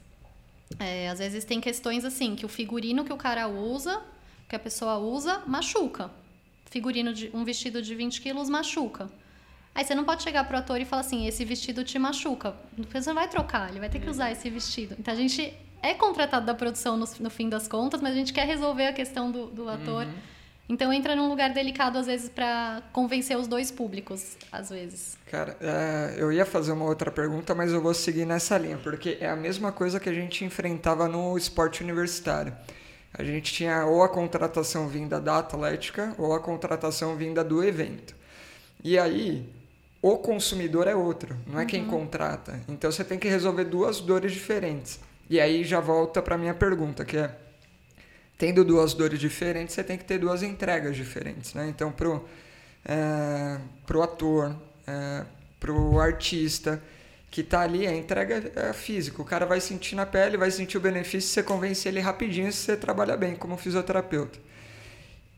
É, às vezes tem questões assim, que o figurino que o cara usa, que a pessoa usa, machuca figurino de um vestido de 20 quilos machuca. Aí você não pode chegar pro ator e falar assim, esse vestido te machuca. Você não vai trocar, ele vai ter que usar esse vestido. Então a gente é contratado da produção no, no fim das contas, mas a gente quer resolver a questão do, do ator. Uhum. Então entra num lugar delicado, às vezes, para convencer os dois públicos, às vezes. Cara, é, eu ia fazer uma outra pergunta, mas eu vou seguir nessa linha, porque é a mesma coisa que a gente enfrentava no esporte universitário a gente tinha ou a contratação vinda da Atlética ou a contratação vinda do evento. E aí, o consumidor é outro, não é uhum. quem contrata. Então você tem que resolver duas dores diferentes. E aí já volta para minha pergunta, que é tendo duas dores diferentes, você tem que ter duas entregas diferentes, né? Então pro é, pro ator, é, pro artista, que está ali, a entrega é física. O cara vai sentir na pele, vai sentir o benefício, você convence ele rapidinho se você trabalha bem como fisioterapeuta.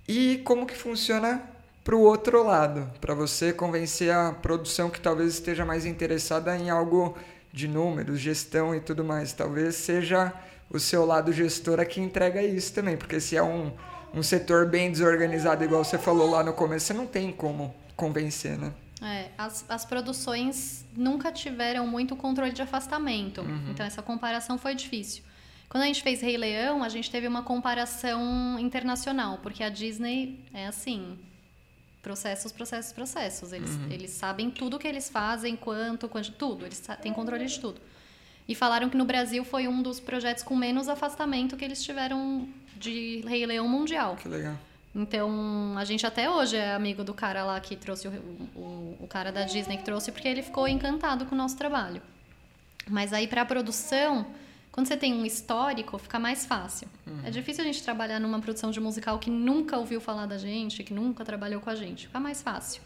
E como que funciona para o outro lado, para você convencer a produção que talvez esteja mais interessada em algo de números, gestão e tudo mais. Talvez seja o seu lado gestora que entrega isso também, porque se é um, um setor bem desorganizado, igual você falou lá no começo, você não tem como convencer, né? É, as, as produções nunca tiveram muito controle de afastamento. Uhum. Então, essa comparação foi difícil. Quando a gente fez Rei Leão, a gente teve uma comparação internacional, porque a Disney é assim: processos, processos, processos. Eles, uhum. eles sabem tudo o que eles fazem, quanto, quanto, tudo. Eles têm controle de tudo. E falaram que no Brasil foi um dos projetos com menos afastamento que eles tiveram de Rei Leão mundial. Que legal. Então, a gente até hoje é amigo do cara lá que trouxe o, o, o cara da Disney que trouxe, porque ele ficou encantado com o nosso trabalho. Mas aí, para a produção, quando você tem um histórico, fica mais fácil. Uhum. É difícil a gente trabalhar numa produção de musical que nunca ouviu falar da gente, que nunca trabalhou com a gente. Fica mais fácil.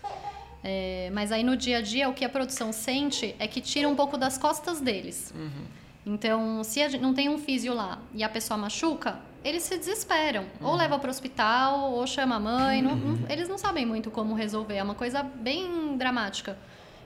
É, mas aí no dia a dia, o que a produção sente é que tira um pouco das costas deles. Uhum. Então, se não tem um físio lá e a pessoa machuca, eles se desesperam. Uhum. Ou leva para o hospital, ou chama a mãe. Não, não, uhum. eles não sabem muito como resolver. É uma coisa bem dramática.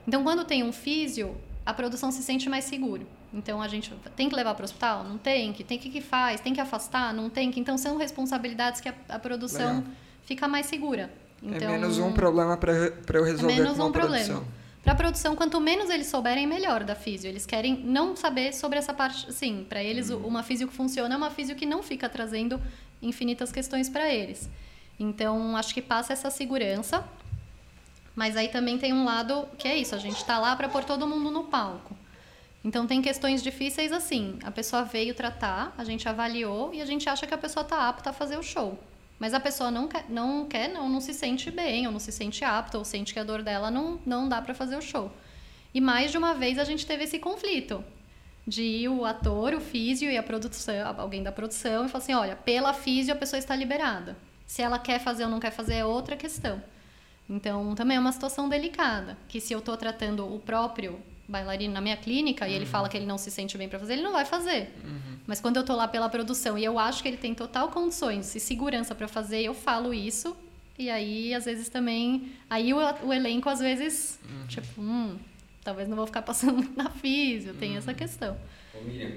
Então, quando tem um físio, a produção se sente mais seguro. Então, a gente tem que levar para o hospital? Não tem que. Tem que que faz? Tem que afastar? Não tem que. Então, são responsabilidades que a, a produção Legal. fica mais segura. Então, é menos um problema para eu resolver é menos um produção. problema. Para a produção, quanto menos eles souberem, melhor da físio. Eles querem não saber sobre essa parte. Sim, para eles, uhum. uma físio que funciona é uma físio que não fica trazendo infinitas questões para eles. Então, acho que passa essa segurança. Mas aí também tem um lado que é isso: a gente está lá para pôr todo mundo no palco. Então, tem questões difíceis assim. A pessoa veio tratar, a gente avaliou e a gente acha que a pessoa está apta a fazer o show. Mas a pessoa não quer, não, quer, não, não se sente bem, ou não se sente apta, ou sente que a dor dela não, não dá para fazer o show. E mais de uma vez a gente teve esse conflito de o ator, o físio e a produção, alguém da produção, e falar assim, olha, pela físio a pessoa está liberada. Se ela quer fazer ou não quer fazer é outra questão. Então, também é uma situação delicada, que se eu estou tratando o próprio bailarino na minha clínica uhum. e ele uhum. fala que ele não se sente bem para fazer, ele não vai fazer. Uhum. Mas quando eu tô lá pela produção e eu acho que ele tem total condições e segurança para fazer, eu falo isso, E aí, às vezes também. Aí o, o elenco, às vezes, Uhum. tipo, hum, talvez não vou ficar *laughs* passando na físio, tem essa questão. Ô, Miriam,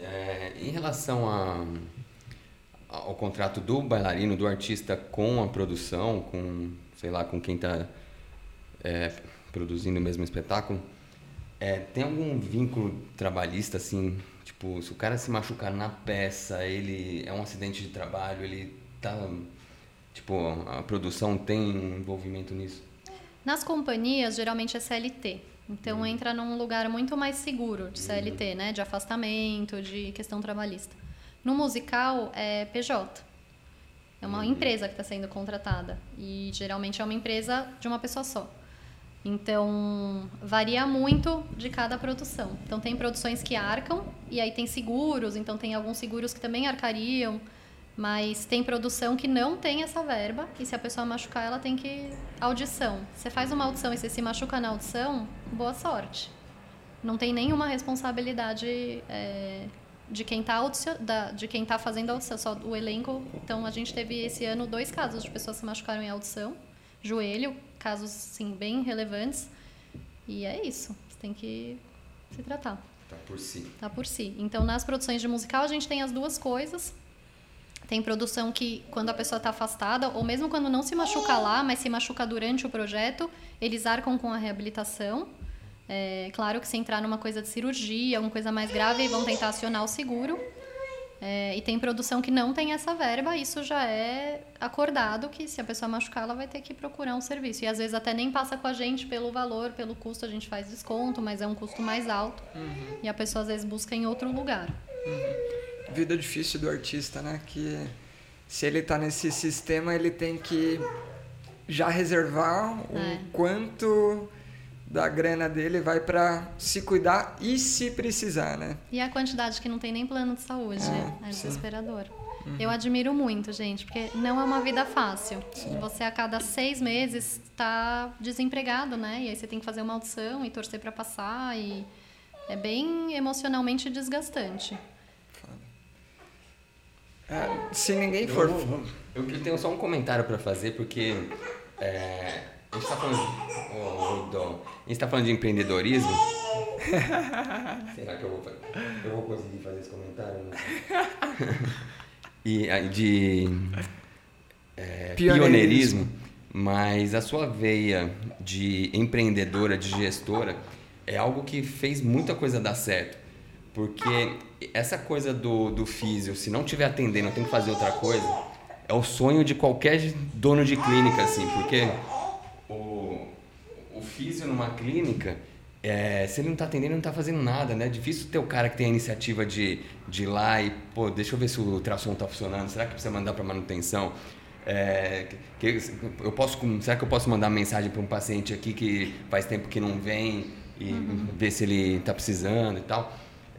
é, em relação a, ao contrato do bailarino, do artista com a produção, com, sei lá, com quem está produzindo o mesmo espetáculo, é, tem algum vínculo trabalhista, assim, tipo, se o cara se machucar na peça, ele é um acidente de trabalho, ele tá, tipo, a produção tem envolvimento nisso? Nas companhias, geralmente é CLT. Então entra num lugar muito mais seguro de CLT, né? De afastamento, de questão trabalhista. No musical é PJ. É uma empresa que está sendo contratada. E geralmente é uma empresa de uma pessoa só. Então, varia muito de cada produção. Então, tem produções que arcam, e aí tem seguros, então tem alguns seguros que também arcariam, mas tem produção que não tem essa verba, e se a pessoa machucar, ela tem que. Audição. Você faz uma audição e você se machuca na audição, boa sorte. Não tem nenhuma responsabilidade é, de quem está de quem tá fazendo a audição, só o elenco. Então, a gente teve esse ano dois casos de pessoas que se machucaram em audição, joelho, casos sim bem relevantes. E é isso. Você tem que se tratar. Tá por si. Tá por si. Então, nas produções de musical, a gente tem as duas coisas. Tem produção que, quando a pessoa está afastada, ou mesmo quando não se machuca lá, mas se machuca durante o projeto, eles arcam com a reabilitação. É, claro que se entrar numa coisa de cirurgia, alguma coisa mais grave, vão tentar acionar o seguro. É, e tem produção que não tem essa verba, isso já é acordado que se a pessoa machucar, ela vai ter que procurar um serviço. E às vezes até nem passa com a gente pelo valor, pelo custo, a gente faz desconto, mas é um custo mais alto. Uhum. E a pessoa às vezes busca em outro lugar. Vida difícil do artista, né? Que se ele tá nesse sistema, ele tem que já reservar o É. quanto da grana dele vai para se cuidar e se precisar, né? E a quantidade que não tem nem plano de saúde, É, é sim. desesperador. Eu admiro muito, gente, porque não é uma vida fácil. Você a cada seis meses está desempregado, né? E aí você tem que fazer uma audição e torcer para passar e é bem emocionalmente desgastante. É, se ninguém for. Vamos, vamos. Eu tenho só um comentário para fazer, porque é, a gente está falando, ô, Dom, gente tá falando de empreendedorismo. *laughs* Será que eu vou, eu vou conseguir fazer esse comentário? *laughs* e ah, de é, Pioneirismo. pioneirismo, mas a sua veia de empreendedora, de gestora, é algo que fez muita coisa dar certo. Porque essa coisa do, do físio, se não estiver atendendo, tem que fazer outra coisa, é o sonho de qualquer dono de clínica, assim, porque o físio numa clínica, é, se ele não tá atendendo, ele não tá fazendo nada, né? É difícil ter o cara que tem a iniciativa de, de ir lá e, pô, deixa eu ver se o ultrassom tá funcionando, será que precisa mandar para manutenção? É, que, eu posso, será que eu posso mandar mensagem para um paciente aqui que faz tempo que não vem e ver se ele está precisando e tal?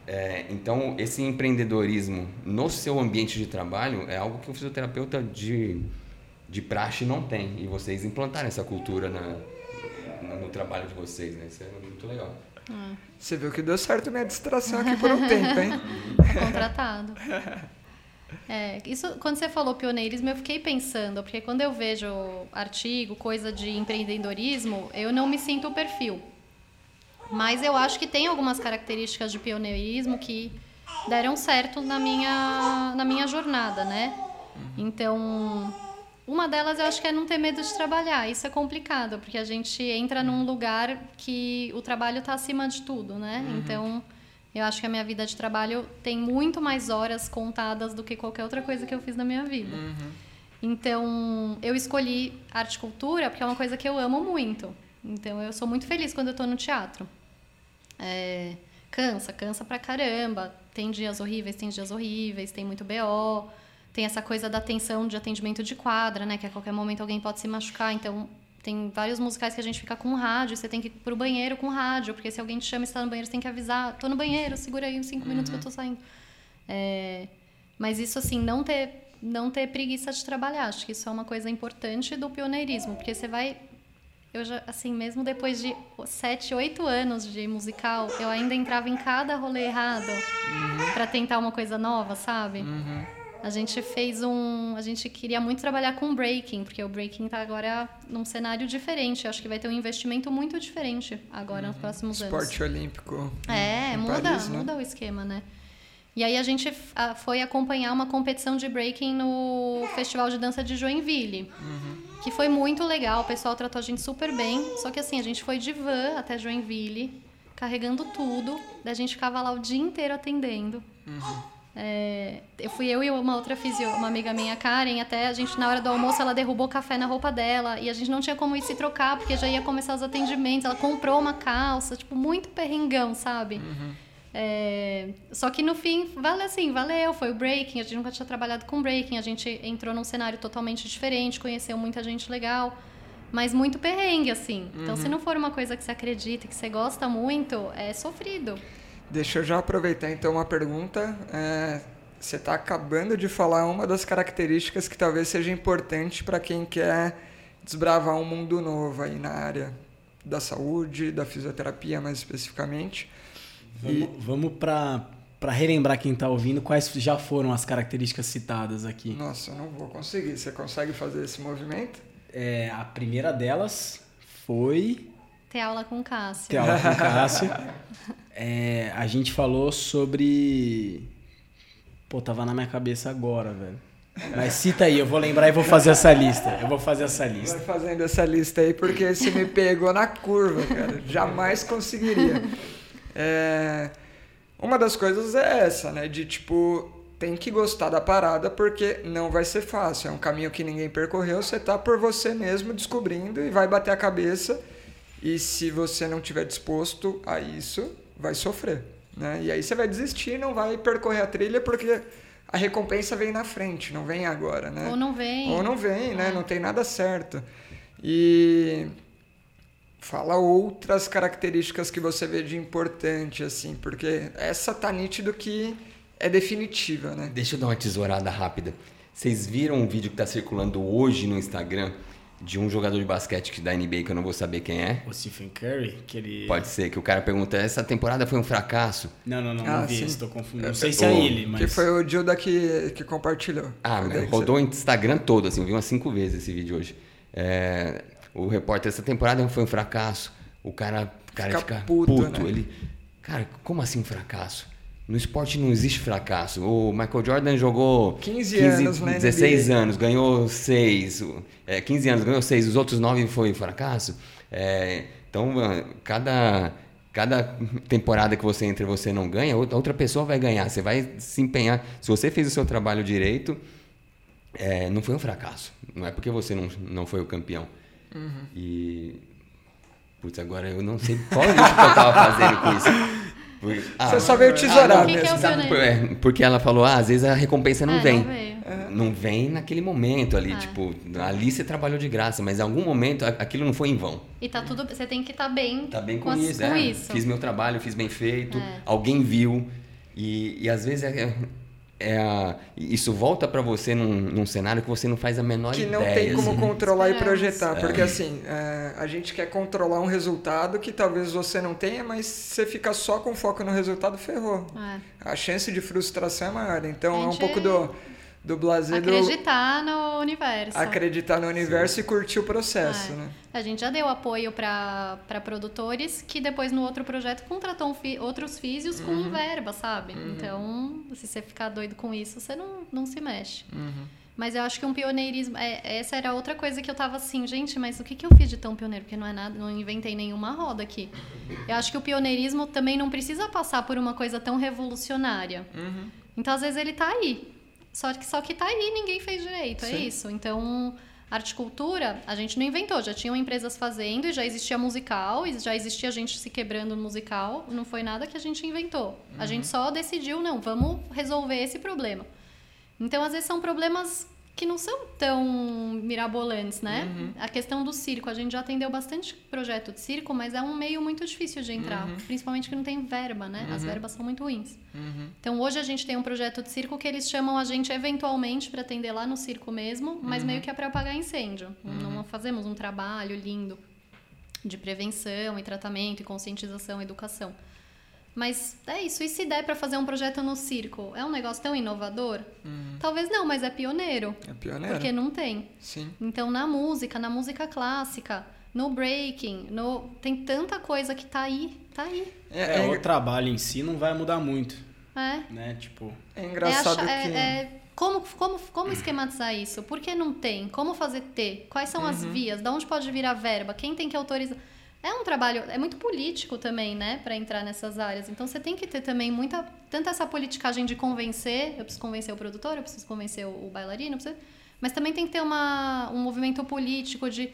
É, então, esse empreendedorismo no seu ambiente de trabalho é algo que o fisioterapeuta de, de praxe não tem. E vocês implantaram essa cultura na, no, no trabalho de vocês, né? Isso é muito legal. Você viu que deu certo minha distração aqui por um *laughs* tempo, hein? Tá contratado. É, isso, quando você falou pioneirismo, eu fiquei pensando, porque quando eu vejo artigo, coisa de empreendedorismo, eu não me sinto o perfil. Mas eu acho que tem algumas características de pioneirismo que deram certo na minha, na minha jornada, né? Então, uma delas eu acho que é não ter medo de trabalhar. Isso é complicado, porque a gente entra num lugar que o trabalho está acima de tudo, né? Então, eu acho que a minha vida de trabalho tem muito mais horas contadas do que qualquer outra coisa que eu fiz na minha vida. Então, eu escolhi arte e cultura porque é uma coisa que eu amo muito. Então, eu sou muito feliz quando eu estou no teatro. É, cansa, cansa pra caramba. Tem dias horríveis, tem dias horríveis, tem muito BO. Tem essa coisa da tensão de atendimento de quadra, né? Que a qualquer momento alguém pode se machucar. Então, tem vários musicais que a gente fica com rádio. Você tem que ir pro banheiro com rádio. Porque se alguém te chama e está no banheiro, você tem que avisar. Tô no banheiro, segura aí uns cinco minutos que eu tô saindo. É, mas isso, assim, não ter, não ter preguiça de trabalhar. Acho que isso é uma coisa importante do pioneirismo. Porque você vai eu já, assim, mesmo depois de sete, oito anos de musical, eu ainda entrava em cada rolê errado pra tentar uma coisa nova, sabe? A gente fez um. A gente queria muito trabalhar com breaking, porque o breaking está agora num cenário diferente. Eu acho que vai ter um investimento muito diferente agora uhum. nos próximos Esporte anos. Esporte olímpico. É, muda, Paris, né? muda o esquema, né? E aí a gente foi acompanhar uma competição de breaking no Festival de Dança de Joinville. Uhum. Que foi muito legal, o pessoal tratou a gente super bem. Só que assim, a gente foi de van até Joinville, carregando tudo. Daí a gente ficava lá o dia inteiro atendendo. Uhum. É, eu fui eu e uma outra fisio, uma amiga minha, Karen, até a gente, na hora do almoço, ela derrubou café na roupa dela e a gente não tinha como ir se trocar, porque já ia começar os atendimentos. Ela comprou uma calça, tipo, muito perrengão, sabe? Uhum. É, só que no fim, vale assim, valeu, foi o breaking, a gente nunca tinha trabalhado com breaking, a gente entrou num cenário totalmente diferente, conheceu muita gente legal, mas muito perrengue, assim. Uhum. Então, se uhum. não for uma coisa que você acredita, que você gosta muito, é sofrido. Deixa eu já aproveitar então uma pergunta. É, você está acabando de falar uma das características que talvez seja importante para quem quer desbravar um mundo novo aí na área da saúde, da fisioterapia mais especificamente Vamos, e... vamos para para relembrar quem está ouvindo, quais já foram as características citadas aqui? Nossa, eu não vou conseguir. Você consegue fazer esse movimento? É, a primeira delas foi. Ter aula com Cássio. Ter aula com Cássio. *laughs* é, a gente falou sobre. Pô, tava na minha cabeça agora, velho. Mas cita aí, eu vou lembrar e vou fazer essa lista. Eu vou fazer essa lista. Vai fazendo essa lista aí, porque você me pegou na curva, cara. Jamais conseguiria. É, uma das coisas é essa, né? De tipo, tem que gostar da parada porque não vai ser fácil. É um caminho que ninguém percorreu, você tá por você mesmo descobrindo e vai bater a cabeça. E se você não tiver disposto a isso, vai sofrer. Né? E aí você vai desistir, não vai percorrer a trilha porque a recompensa vem na frente, não vem agora, né? Ou não vem. Ou não vem, né? É. Não tem nada certo. E Fala outras características que você vê de importante, assim, porque essa tá nítido que é definitiva, né? Deixa eu dar uma tesourada rápida. Vocês viram um vídeo que está circulando hoje no Instagram de um jogador de basquete da NBA que eu não vou saber quem é? O Stephen Curry, que ele... Pode ser, que o cara pergunta, essa temporada foi um fracasso? Não, não, não, ah, não vi, estou confundindo. Não sei se é ele, mas... Que foi o Dilda que, que compartilhou. Ah, rodou o Instagram todo, assim, eu vi umas cinco vezes esse vídeo hoje. É, o repórter essa temporada foi um fracasso. O cara, o cara fica, fica puto, puto. Né? Ele, cara, como assim um fracasso? No esporte não existe fracasso. O Michael Jordan jogou 15, 15 anos, né? 16 NBA. anos, ganhou 6. É, 15 anos, ganhou 6. Os outros 9 foi fracasso. É, então, cada, cada temporada que você entra e você não ganha, outra pessoa vai ganhar. Você vai se empenhar. Se você fez o seu trabalho direito, é, não foi um fracasso. Não é porque você não, não foi o campeão. Uhum. E. Putz, agora eu não sei qual lixo que eu tava fazendo com isso. *laughs* ah, Você só veio tesourar ah, mesmo. Que que é, porque ela falou, ah, às vezes a recompensa não ah, vem. Não, não, vem naquele momento ali, ah. tipo, ali você trabalhou de graça, mas em algum momento aquilo não foi em vão. E tá tudo, você tem que estar tá bem, tá bem com, com, isso, com é. isso. Fiz meu trabalho, fiz bem feito, é. alguém viu. E, e às vezes é, é a, isso volta para você num, num, cenário que você não faz a menor que ideia. Que não tem como assim. controlar e projetar. É. Porque assim, é, a gente quer controlar um resultado que talvez você não tenha, mas você fica só com foco no resultado, ferrou. É. A chance de frustração é maior. Então é um pouco do do blazer acreditar do... no universo acreditar no universo Sim. e curtir o processo é. né a gente já deu apoio para produtores que depois no outro projeto contratou um fi, outros físios com uhum. verba sabe uhum. então se você ficar doido com isso você não, não se mexe uhum. mas eu acho que um pioneirismo é, essa era outra coisa que eu tava assim gente mas o que, que eu fiz de tão pioneiro porque não é nada não inventei nenhuma roda aqui eu acho que o pioneirismo também não precisa passar por uma coisa tão revolucionária uhum. então às vezes ele tá aí só que, só que tá aí, ninguém fez direito, é Sim. é isso. Então, arte cultura, a gente não inventou, já tinham empresas fazendo e já existia musical, e já existia gente se quebrando no musical, não foi nada que a gente inventou. Uhum. A gente uhum. só decidiu, não, vamos resolver esse problema. Então, às vezes são problemas que não são tão mirabolantes, né? Uhum. A questão do circo, a gente já atendeu bastante projeto de circo, mas é um meio muito difícil de entrar, uhum. principalmente que não tem verba, né? Uhum. As verbas são muito ruins. Uhum. Então hoje a gente tem um projeto de circo que eles chamam a gente eventualmente para atender lá no circo mesmo, mas uhum. meio que é para apagar incêndio. Não uhum. fazemos um trabalho lindo de prevenção e tratamento e conscientização, educação. Mas é isso. E se der para fazer um projeto no circo, é um negócio tão inovador? Talvez não, mas é pioneiro. É pioneiro. Porque não tem. Sim. Então, na música, na música clássica, no breaking, no... tem tanta coisa que tá aí, tá aí. É, É, é, o trabalho em si não vai mudar muito, É. né? Tipo, é engraçado é, achar- que. é- é- como, como, como esquematizar isso? Por que não tem? Como fazer ter? Quais são Uhum. as vias? Da onde pode vir a verba? Quem tem que autorizar? É um trabalho, é muito político também, né, para entrar nessas áreas. Então você tem que ter também muita, tanto essa politicagem de convencer, eu preciso convencer o produtor, eu preciso convencer o, o bailarino, preciso- mas também tem que ter uma, um movimento político de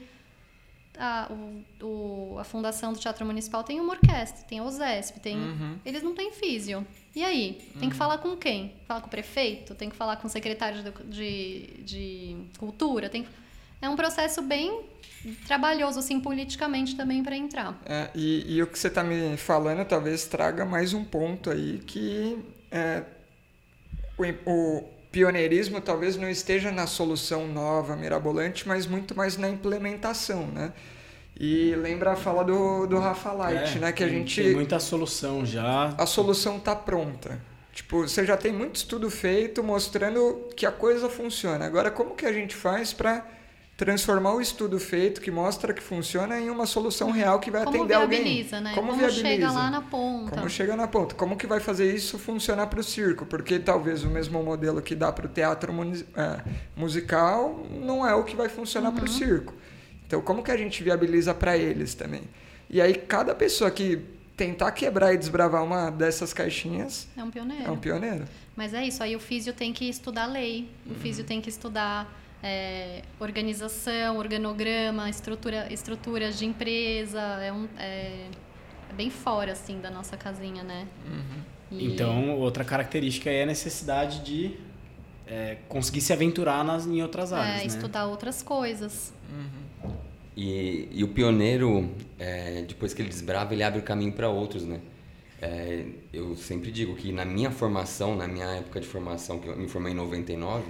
a, o, o- a fundação do Teatro Municipal tem uma orquestra, tem a OSESP, tem, Uhum. eles não têm físio. E aí? Tem que falar com quem? Falar com o prefeito? Tem que falar com o secretário de, de, de cultura? Tem, é um processo bem trabalhoso, assim, politicamente também para entrar. É, e, e o que você está me falando talvez traga mais um ponto aí que é, o, o pioneirismo talvez não esteja na solução nova, mirabolante, mas muito mais na implementação, né? E lembra a fala do, do Rafa Light, é, né? Que a tem- gente Tem muita solução já. a solução está pronta. Tipo, você já tem muito estudo feito mostrando que a coisa funciona. Agora, como que a gente faz para transformar o estudo feito que mostra que funciona em uma solução real que vai Como atender alguém? viabiliza, né? Como, Como viabiliza? chega lá na ponta. Como chega na ponta? Como que vai fazer isso funcionar para o circo? Porque talvez o mesmo modelo que dá para o teatro é, musical não é o que vai funcionar Uhum. para o circo. Então, como que a gente viabiliza para eles também? E aí, cada pessoa que tentar quebrar e desbravar uma dessas caixinhas É um pioneiro. é um pioneiro. Mas é isso, aí o físio tem que estudar lei, o Uhum. físio tem que estudar é, organização, organograma, estrutura, estruturas de empresa, é, um, é, é bem fora, assim, da nossa casinha, né? E- Então, outra característica é a necessidade de é, conseguir se aventurar nas, em outras áreas, é, né? estudar outras coisas. E, e o pioneiro, é, depois que ele desbrava, ele abre o caminho para outros, né? É, eu sempre digo que na minha formação, na minha época de formação, que eu me formei em 99,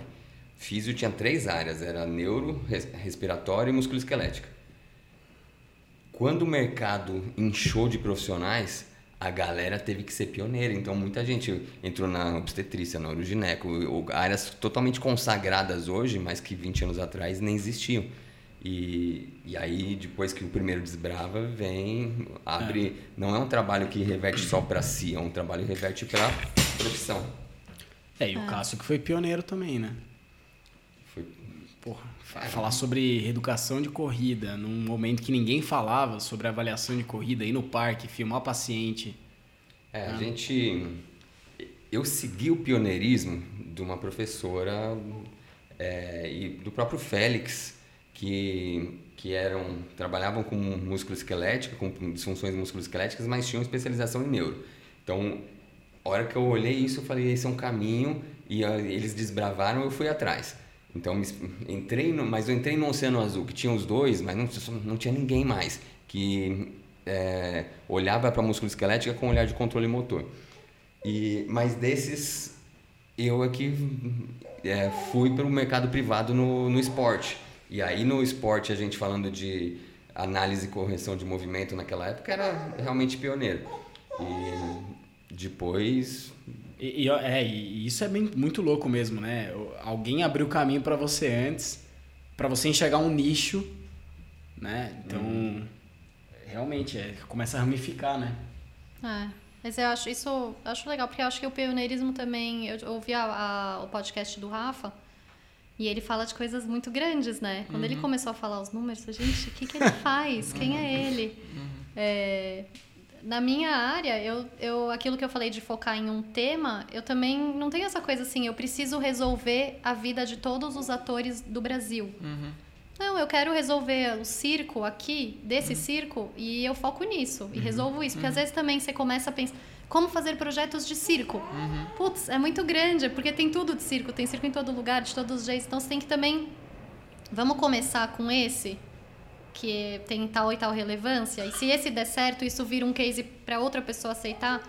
físio tinha três áreas, era neuro, res- respiratório e musculoesquelética. Quando o mercado inchou de profissionais, a galera teve que ser pioneira. Então, muita gente entrou na obstetrícia, na urogineco, áreas totalmente consagradas hoje, mas que 20 anos atrás nem existiam. E, e aí, depois que o primeiro desbrava, vem, abre. Não é um trabalho que reverte só para si, é um trabalho que reverte para profissão. É, e o Cássio que foi pioneiro também, né? Porra, fa- falar sobre reeducação de corrida num momento que ninguém falava sobre avaliação de corrida, ir no parque, filmar paciente. É, a gente. Eu segui o pioneirismo de uma professora é, e do próprio Félix, que, que eram trabalhavam com músculo esquelético, com disfunções musculoesqueléticas, mas tinham especialização em neuro. Então, a hora que eu olhei isso, eu falei: esse é um caminho, e ah, eles desbravaram, eu fui atrás. Então, entrei no, mas eu entrei no Oceano Azul, que tinha os dois, mas não, não tinha ninguém mais que é, olhava para a músculo esquelética com um olhar de controle motor. E, mas desses, eu é que é, fui para o mercado privado no, no esporte. E aí no esporte, a gente falando de análise e correção de movimento naquela época, era realmente pioneiro. E depois E, e, é, e isso é bem, muito louco mesmo, né? O- Alguém abriu caminho pra você antes, pra você enxergar um nicho, né? Então, realmente, é, começa a ramificar, né? É, mas eu acho isso acho legal, porque eu acho que o pioneirismo também. Eu ouvi a- a- o podcast do Rafa e ele fala de coisas muito grandes, né? Quando ele começou a falar os números, eu, gente, o que, que ele faz? Quem é ele? É, na minha área, eu, eu, aquilo que eu falei de focar em um tema, eu também não tenho essa coisa assim, eu preciso resolver a vida de todos os atores do Brasil. Não, eu quero resolver o circo aqui, desse circo, e eu foco nisso. E resolvo isso. Porque às vezes também você começa a pensar. Como fazer projetos de circo? Putz, é muito grande, porque tem tudo de circo, tem circo em todo lugar, de todos os jeitos. Então você tem que também. Vamos começar com esse, que tem tal e tal relevância. E se esse der certo, isso vira um case para outra pessoa aceitar.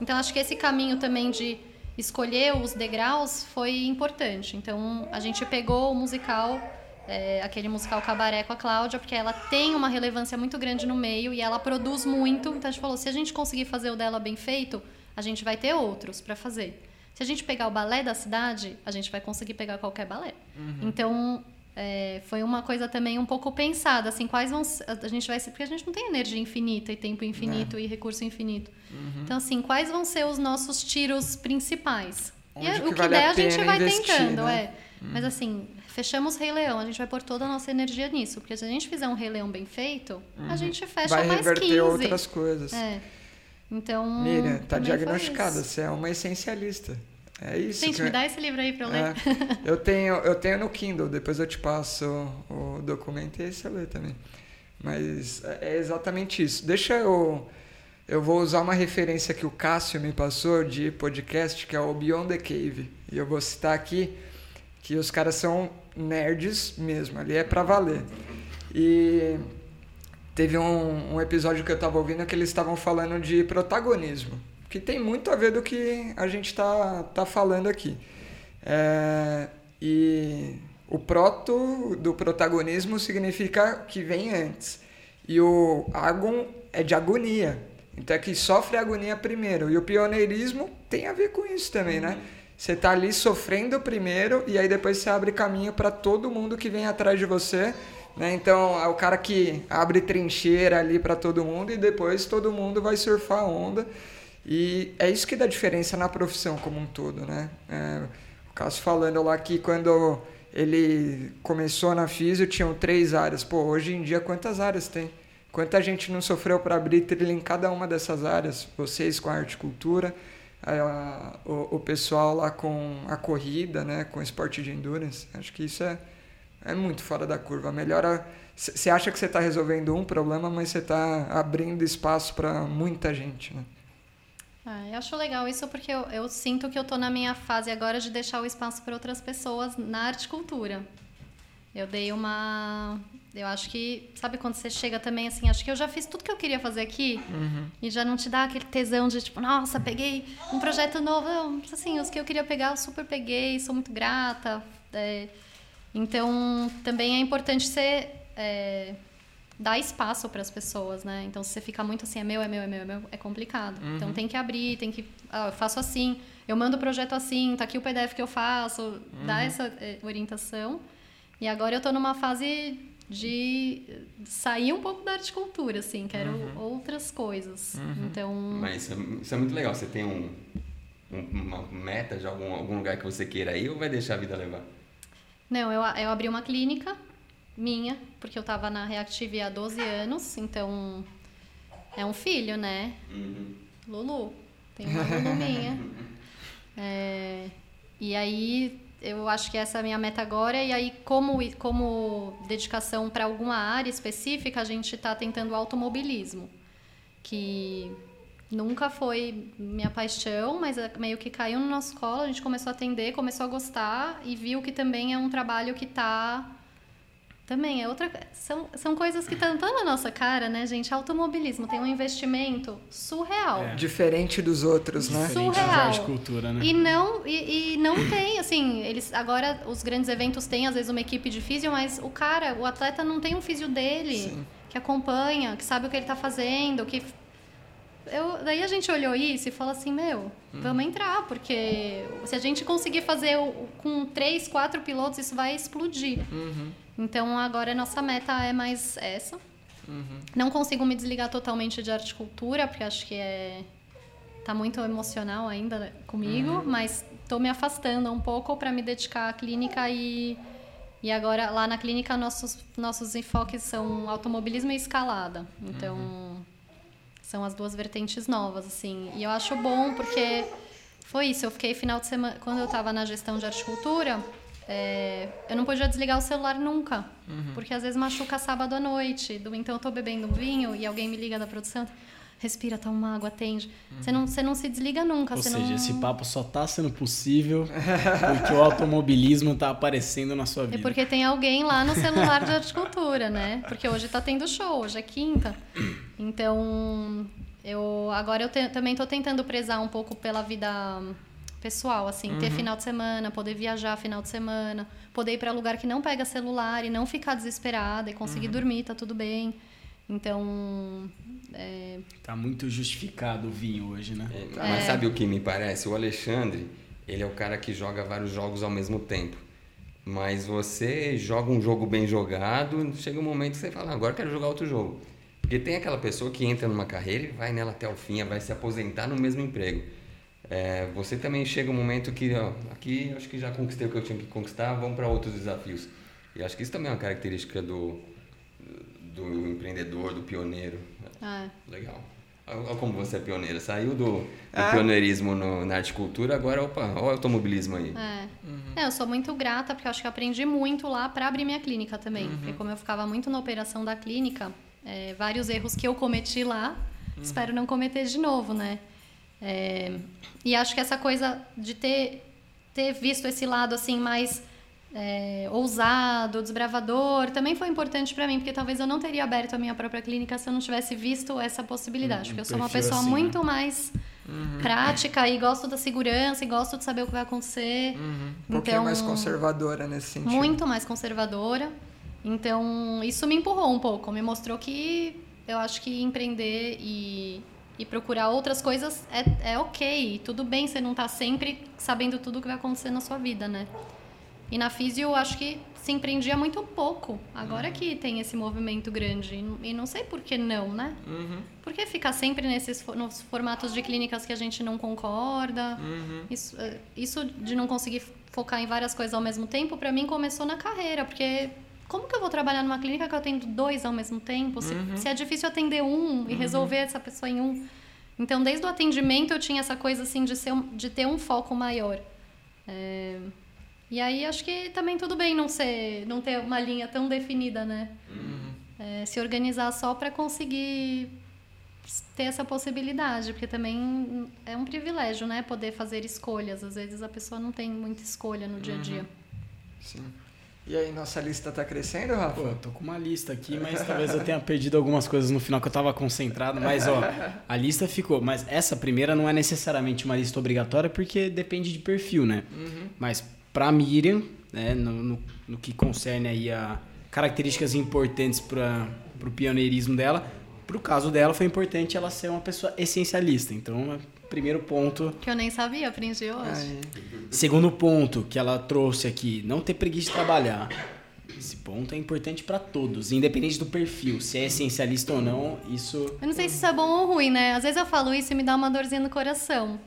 Então acho que esse caminho também de escolher os degraus foi importante. Então a gente pegou o musical é, aquele musical Cabaré com a Cláudia, porque ela tem uma relevância muito grande no meio e ela produz muito. Então a gente falou, se a gente conseguir fazer o dela bem feito, a gente vai ter outros para fazer. Se a gente pegar o balé da cidade, a gente vai conseguir pegar qualquer balé. Uhum. Então é, foi uma coisa também um pouco pensada, assim, quais vão a gente vai ser, porque a gente não tem energia infinita e tempo infinito é. e recurso infinito. Uhum. Então assim, quais vão ser os nossos tiros principais? Onde e é, o que, vale der a, a gente vai investir, tentando, né? é. Uhum. Mas assim, fechamos Rei Leão, a gente vai pôr toda a nossa energia nisso, porque se a gente fizer um Rei Leão bem feito, a uhum. gente fecha vai mais 15. Vai outras coisas. É. Então, Miriam, tá diagnosticada, você é uma essencialista. É isso. Gente, me dá esse livro aí para eu ler. É. *laughs* eu, tenho, eu tenho no Kindle, depois eu te passo o documento e esse eu ler também. Mas é, é exatamente isso. Deixa eu. Eu vou usar uma referência que o Cássio me passou de podcast, que é o Beyond the Cave. E eu vou citar aqui que os caras são nerds mesmo, ali é para valer. E teve um, um episódio que eu tava ouvindo que eles estavam falando de protagonismo que tem muito a ver do que a gente está tá falando aqui. É, e o proto do protagonismo significa que vem antes. E o agon é de agonia. Então é que sofre agonia primeiro. E o pioneirismo tem a ver com isso também, né? Você está ali sofrendo primeiro e aí depois você abre caminho para todo mundo que vem atrás de você. Né? Então é o cara que abre trincheira ali para todo mundo e depois todo mundo vai surfar a onda. E é isso que dá diferença na profissão como um todo, né? É, o caso falando lá que quando ele começou na físio tinham três áreas. Pô, hoje em dia quantas áreas tem? Quanta gente não sofreu para abrir trilha em cada uma dessas áreas? Vocês com a horticultura, a, o, o, pessoal lá com a corrida, né? Com esporte de endurance. Acho que isso é, é muito fora da curva. Melhora. Você acha que você está resolvendo um problema, mas você está abrindo espaço para muita gente, né? Ah, eu acho legal isso porque eu, eu sinto que eu estou na minha fase agora de deixar o espaço para outras pessoas na arte cultura. Eu dei uma. Eu acho que. Sabe quando você chega também assim? Acho que eu já fiz tudo que eu queria fazer aqui uhum. e já não te dá aquele tesão de tipo, nossa, peguei um projeto novo. Assim, os que eu queria pegar, eu super peguei, sou muito grata. É, então, também é importante ser. É, dar espaço para as pessoas, né? Então, se você fica muito assim, é meu, é meu, é meu, é meu, é complicado. Uhum. Então, tem que abrir, tem que... Ah, eu faço assim, eu mando o projeto assim, tá aqui o PDF que eu faço, uhum. dá essa eh, orientação. E agora eu estou numa fase de sair um pouco da horticultura, assim, quero uhum. outras coisas. Uhum. Então... Mas isso é, isso é, muito legal, você tem um, um, uma meta de algum, algum lugar que você queira ir ou vai deixar a vida levar? Não, eu, eu abri uma clínica minha, porque eu estava na Reactive há 12 anos, então é um filho, né? Uhum. Lulu. Tem uma Lulu *laughs* minha. É, e aí eu acho que essa é a minha meta agora. E aí, como, como dedicação para alguma área específica, a gente está tentando automobilismo, que nunca foi minha paixão, mas é meio que caiu no nosso colo. A gente começou a atender, começou a gostar e viu que também é um trabalho que está também é outra. São, são coisas que estão tão na nossa cara, né, gente? Automobilismo tem um investimento surreal. É. Diferente dos outros, né? Surreal. De cultura, né? E não, e, e, não tem, assim, eles. Agora os grandes eventos têm, às vezes, uma equipe de físio, mas o cara, o atleta não tem um físio dele Sim. que acompanha, que sabe o que ele está fazendo, que. Eu, daí a gente olhou isso e falou assim, meu, uhum. vamos entrar, porque se a gente conseguir fazer com três, quatro pilotos, isso vai explodir. Uhum. Então agora a nossa meta é mais essa. Uhum. Não consigo me desligar totalmente de arte cultura, porque acho que é tá muito emocional ainda comigo, uhum. mas estou me afastando um pouco para me dedicar à clínica e e agora lá na clínica nossos nossos enfoques são automobilismo e escalada. Então uhum. são as duas vertentes novas assim. E eu acho bom porque foi isso, eu fiquei final de semana quando eu estava na gestão de arte cultura, é, eu não podia desligar o celular nunca, uhum. porque às vezes machuca sábado à noite. Então eu tô bebendo um vinho e alguém me liga da produção, respira, toma uma água, atende. Uhum. Você, não, você não se desliga nunca. Ou seja, não... esse papo só tá sendo possível *laughs* porque o automobilismo tá aparecendo na sua vida. É porque tem alguém lá no celular de horticultura, né? Porque hoje tá tendo show, hoje é quinta. Então, eu agora eu te, também tô tentando prezar um pouco pela vida pessoal, assim, ter final de semana, poder viajar final de semana, poder ir para lugar que não pega celular e não ficar desesperada e conseguir dormir, tá tudo bem. Então, é, Tá muito justificado o vinho hoje, né? É, mas sabe o que me parece? O Alexandre, ele é o cara que joga vários jogos ao mesmo tempo. Mas você joga um jogo bem jogado, chega um momento que você fala, "Ah, agora eu quero jogar outro jogo. Porque tem aquela pessoa que entra numa carreira e vai nela até o fim, vai se aposentar no mesmo emprego. É, você também chega um momento que, ó, aqui acho que já conquistei o que eu tinha que conquistar, vamos para outros desafios. E acho que isso também é uma característica do, do empreendedor, do pioneiro. é, Legal. Olha como você é pioneira. Saiu do, do Ah. pioneirismo no- na arte e cultura, agora, opa, olha o automobilismo aí. É. É, eu sou muito grata porque eu acho que aprendi muito lá para abrir minha clínica também. Porque como eu ficava muito na operação da clínica, é, vários erros que eu cometi lá, espero não cometer de novo, né? É, e acho que essa coisa de ter, ter visto esse lado assim mais é, ousado, desbravador, também foi importante para mim, porque talvez eu não teria aberto a minha própria clínica se eu não tivesse visto essa possibilidade. Um porque eu sou uma pessoa assim, né? muito mais prática e gosto da segurança e gosto de saber o que vai acontecer. Um pouquinho Então, mais conservadora nesse sentido. Muito mais conservadora. Então, isso me empurrou um pouco. Me mostrou que eu acho que empreender e, e procurar outras coisas é, é ok. Tudo bem você não tá sempre sabendo tudo o que vai acontecer na sua vida, né? E na Físio, eu acho que se empreendia muito pouco. Agora que tem esse movimento grande. E não sei por que não, né? Uhum, Por que ficar sempre nesses nos formatos de clínicas que a gente não concorda? uhum. Isso, eh, isso de não conseguir focar em várias coisas ao mesmo tempo, pra mim começou na carreira, porque como que eu vou trabalhar numa clínica que eu atendo dois ao mesmo tempo? Se, se é difícil atender um e resolver essa pessoa em um. Então, desde o atendimento eu tinha essa coisa assim de, ser, de ter um foco maior. É, E aí acho que também tudo bem não ser, não ter uma linha tão definida, né? É, se organizar só para conseguir ter essa possibilidade, porque também é um privilégio, né? Poder fazer escolhas. Às vezes a pessoa não tem muita escolha no dia a dia. Sim. E aí, nossa lista tá crescendo, Rafa? Pô, eu tô com uma lista aqui, mas talvez eu tenha perdido algumas coisas no final que eu tava concentrado. Mas, ó, a lista ficou. Mas essa primeira não é necessariamente uma lista obrigatória, porque depende de perfil, né? Mas pra Miriam, né, no, no, no que concerne aí a características importantes para pro pioneirismo dela, pro caso dela foi importante ela ser uma pessoa essencialista. Então, é primeiro ponto Que eu nem sabia, aprendi hoje. Aí. Segundo ponto que ela trouxe aqui, não ter preguiça de trabalhar. Esse ponto é importante pra todos, independente do perfil, se é essencialista ou não, isso Eu não sei se isso é bom ou ruim, né? Às vezes eu falo isso e me dá uma dorzinha no coração.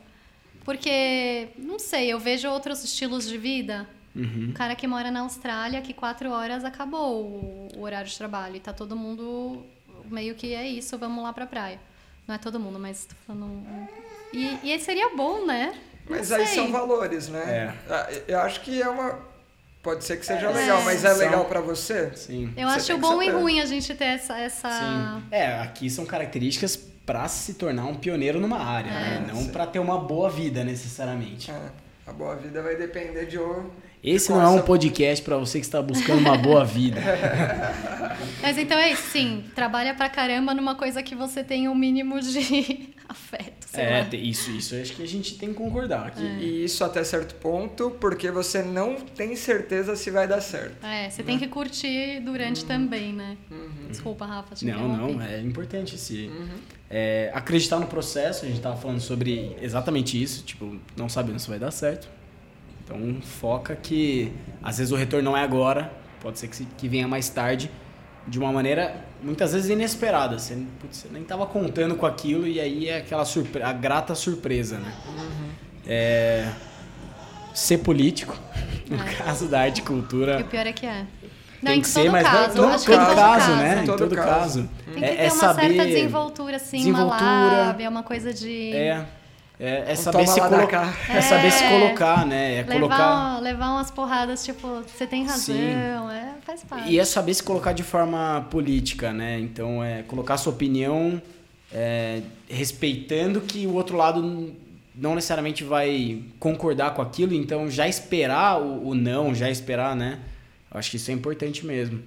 Porque, não sei, eu vejo outros estilos de vida. Um cara que mora na Austrália, que quatro horas acabou o, o horário de trabalho. E tá todo mundo meio que é isso, vamos lá pra praia. Não é todo mundo, mas tô falando. um- E, e aí seria bom, né? Não Mas aí são valores, né? Ah, Eu acho que é uma. Pode ser que seja É, legal, mas é legal pra você? sim. Eu Você acho bom e ruim a gente ter essa. essa... Sim. É, aqui são características pra se tornar um pioneiro numa área, né? Não pra ter uma boa vida necessariamente. É, a boa vida vai depender de. o- Esse não é um podcast pra você que está buscando uma boa vida. *laughs* Mas então é isso, sim. Trabalha pra caramba numa coisa que você tem um mínimo de *laughs* afeto, sei É, lá. isso, isso acho que a gente tem que concordar aqui. E isso até certo ponto, porque você não tem certeza se vai dar certo. É, você tem que curtir durante também, né? Desculpa, Rafa, te Não, não, é importante se é, acreditar no processo. A gente tava falando sobre exatamente isso, tipo, não sabendo se vai dar certo. Então foca que às vezes o retorno não é agora, pode ser que, que venha mais tarde, de uma maneira muitas vezes inesperada. Você, putz, você nem tava contando com aquilo e aí é aquela surpre a grata surpresa, né? É, ser político, *laughs* no É. caso da arte e E cultura. o pior é que é. Não, Tem em que todo ser, mas caso, não, todo todo caso, né? Em Todo todo caso. caso. Tem que É, ter é uma saber certa desenvoltura, assim, desenvoltura. uma lábia, uma coisa de... É, é, é Um saber se cá. É. saber se É. colocar, né? É levar, colocar. levar umas porradas, tipo, você tem razão, Sim. é, faz parte. E é saber se colocar de forma política, né? Então é colocar sua opinião é, respeitando que o outro lado não necessariamente vai concordar com aquilo, então já esperar o, o não, já esperar, né? Eu acho que isso é importante mesmo.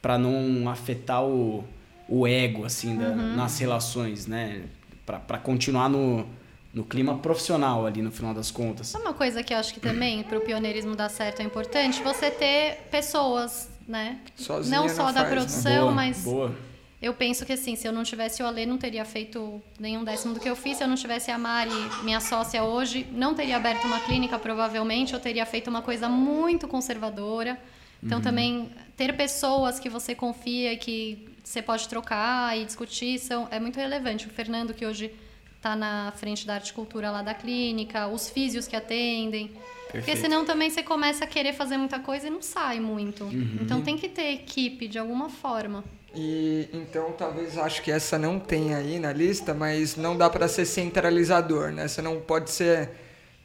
Pra não afetar o, o ego, assim, da- nas relações, né? Pra continuar no, no clima profissional ali no final das contas. Uma coisa que eu acho que também para o pioneirismo dar certo é importante? Você ter pessoas, né? Sozinha não não só da faz, né? produção, boa, mas boa. eu penso que assim, se eu não tivesse o Alê, não teria feito nenhum décimo do que eu fiz. Se eu não tivesse a Mari, minha sócia hoje, não teria aberto uma clínica, provavelmente. Eu teria feito uma coisa muito conservadora. Então, também, ter pessoas que você confia e que você pode trocar e discutir são, é muito relevante. O Fernando, que hoje está na frente da arte e cultura lá da clínica, os físios que atendem. Porque Perfeito. senão também você começa a querer fazer muita coisa e não sai muito. Então, tem que ter equipe de alguma forma. E então talvez acho que essa não tem aí na lista, mas não dá para ser centralizador, né? Você não pode ser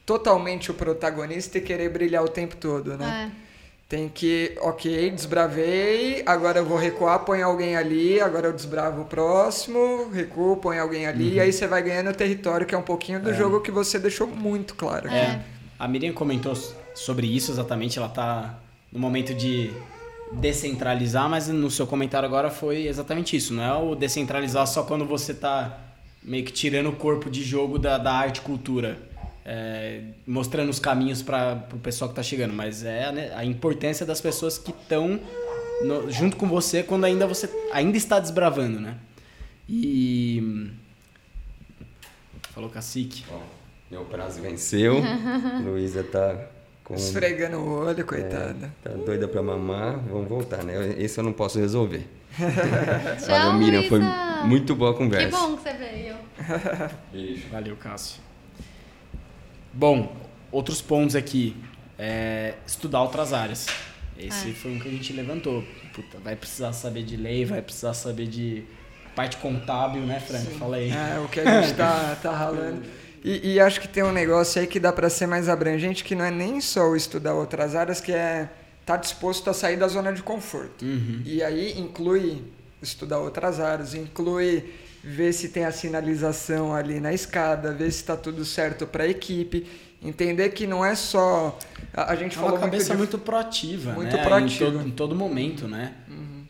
totalmente o protagonista e querer brilhar o tempo todo, né? É. Tem que, ok, desbravei, agora eu vou recuar, põe alguém ali, agora eu desbravo o próximo, recuo, põe alguém ali, e aí você vai ganhando território, que é um pouquinho do jogo que você deixou muito claro. aqui. É. A Miriam comentou sobre isso exatamente, ela tá no momento de descentralizar, mas no seu comentário agora foi exatamente isso, não é o descentralizar só quando você tá meio que tirando o corpo de jogo da, da arte e cultura, é, mostrando os caminhos para o pessoal que tá chegando, mas é a, né, a importância das pessoas que estão junto com você quando ainda você ainda está desbravando, né? E falou cacique. Ó, meu prazo venceu. *laughs* Luísa tá com. Esfregando o olho, é, coitada. tá doida pra mamar. Vamos voltar, né? Esse eu não posso resolver. *laughs* Tchau, Valeu, Miriam. Foi muito boa a Que conversa. bom que você veio. Beijo. Valeu, Cássio. Bom, outros pontos aqui. É, estudar outras áreas. Esse É. foi um que a gente levantou. Puta, vai precisar saber de lei, vai precisar saber de parte contábil, né, Franco? Fala aí. É, o que a gente tá, *laughs* tá ralando. E, e acho que tem um negócio aí que dá para ser mais abrangente, que não é nem só o estudar outras áreas, que é estar tá disposto a sair da zona de conforto. Uhum. E aí inclui estudar outras áreas, inclui ver se tem a sinalização ali na escada, ver se está tudo certo para a equipe, entender que não é só a, a gente É falou uma cabeça muito, muito, de, proativa, muito né? proativa. Em todo, em todo momento, né?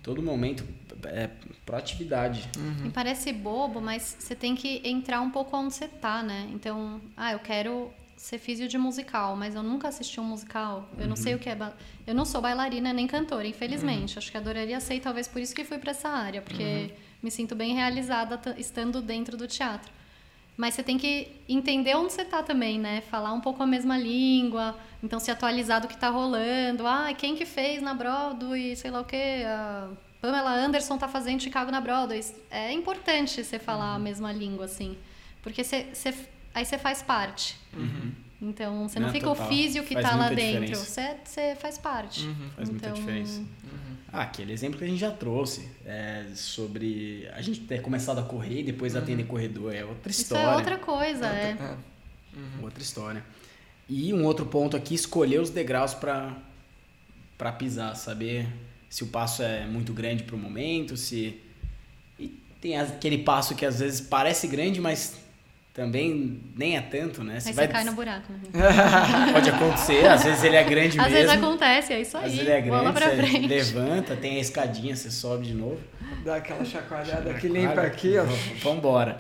Todo momento é proatividade. E parece bobo, mas você tem que entrar um pouco onde você tá, né? Então, ah, eu quero ser físio de musical, mas eu nunca assisti um musical. Eu não sei o que é. ba- Eu não sou bailarina nem cantora, infelizmente. Acho que adoraria ser, e talvez por isso que fui para essa área, porque me sinto bem realizada estando dentro do teatro. Mas você tem que entender onde você tá também, né? Falar um pouco a mesma língua, então se atualizar do que tá rolando. Ah, quem que fez na Broadway, sei lá o quê, a Pamela Anderson tá fazendo Chicago na Broadway. É importante você falar a mesma língua, assim. Porque você, você- aí você faz parte. Então, você não, Não, fica total. o físio que Faz tá lá muita dentro. Você, você faz parte. Faz muita Então, diferença. Ah, aquele exemplo que a gente já trouxe é, sobre a gente ter começado a correr e depois atender corredor. É outra Isso história. é outra coisa, é. É. Outra história. E um outro ponto aqui, escolher os degraus para para pisar, saber se o passo é muito grande para o momento, se e tem aquele passo que às vezes parece grande, mas também nem é tanto, né? Aí Você você vai cai no buraco. né? *laughs* pode acontecer, às vezes ele é grande Às mesmo. vezes acontece, é isso Às aí. vezes ele é grande, você frente. levanta, tem a escadinha, você sobe de novo. Dá aquela chacoalhada que limpa aqui, ó. Vambora.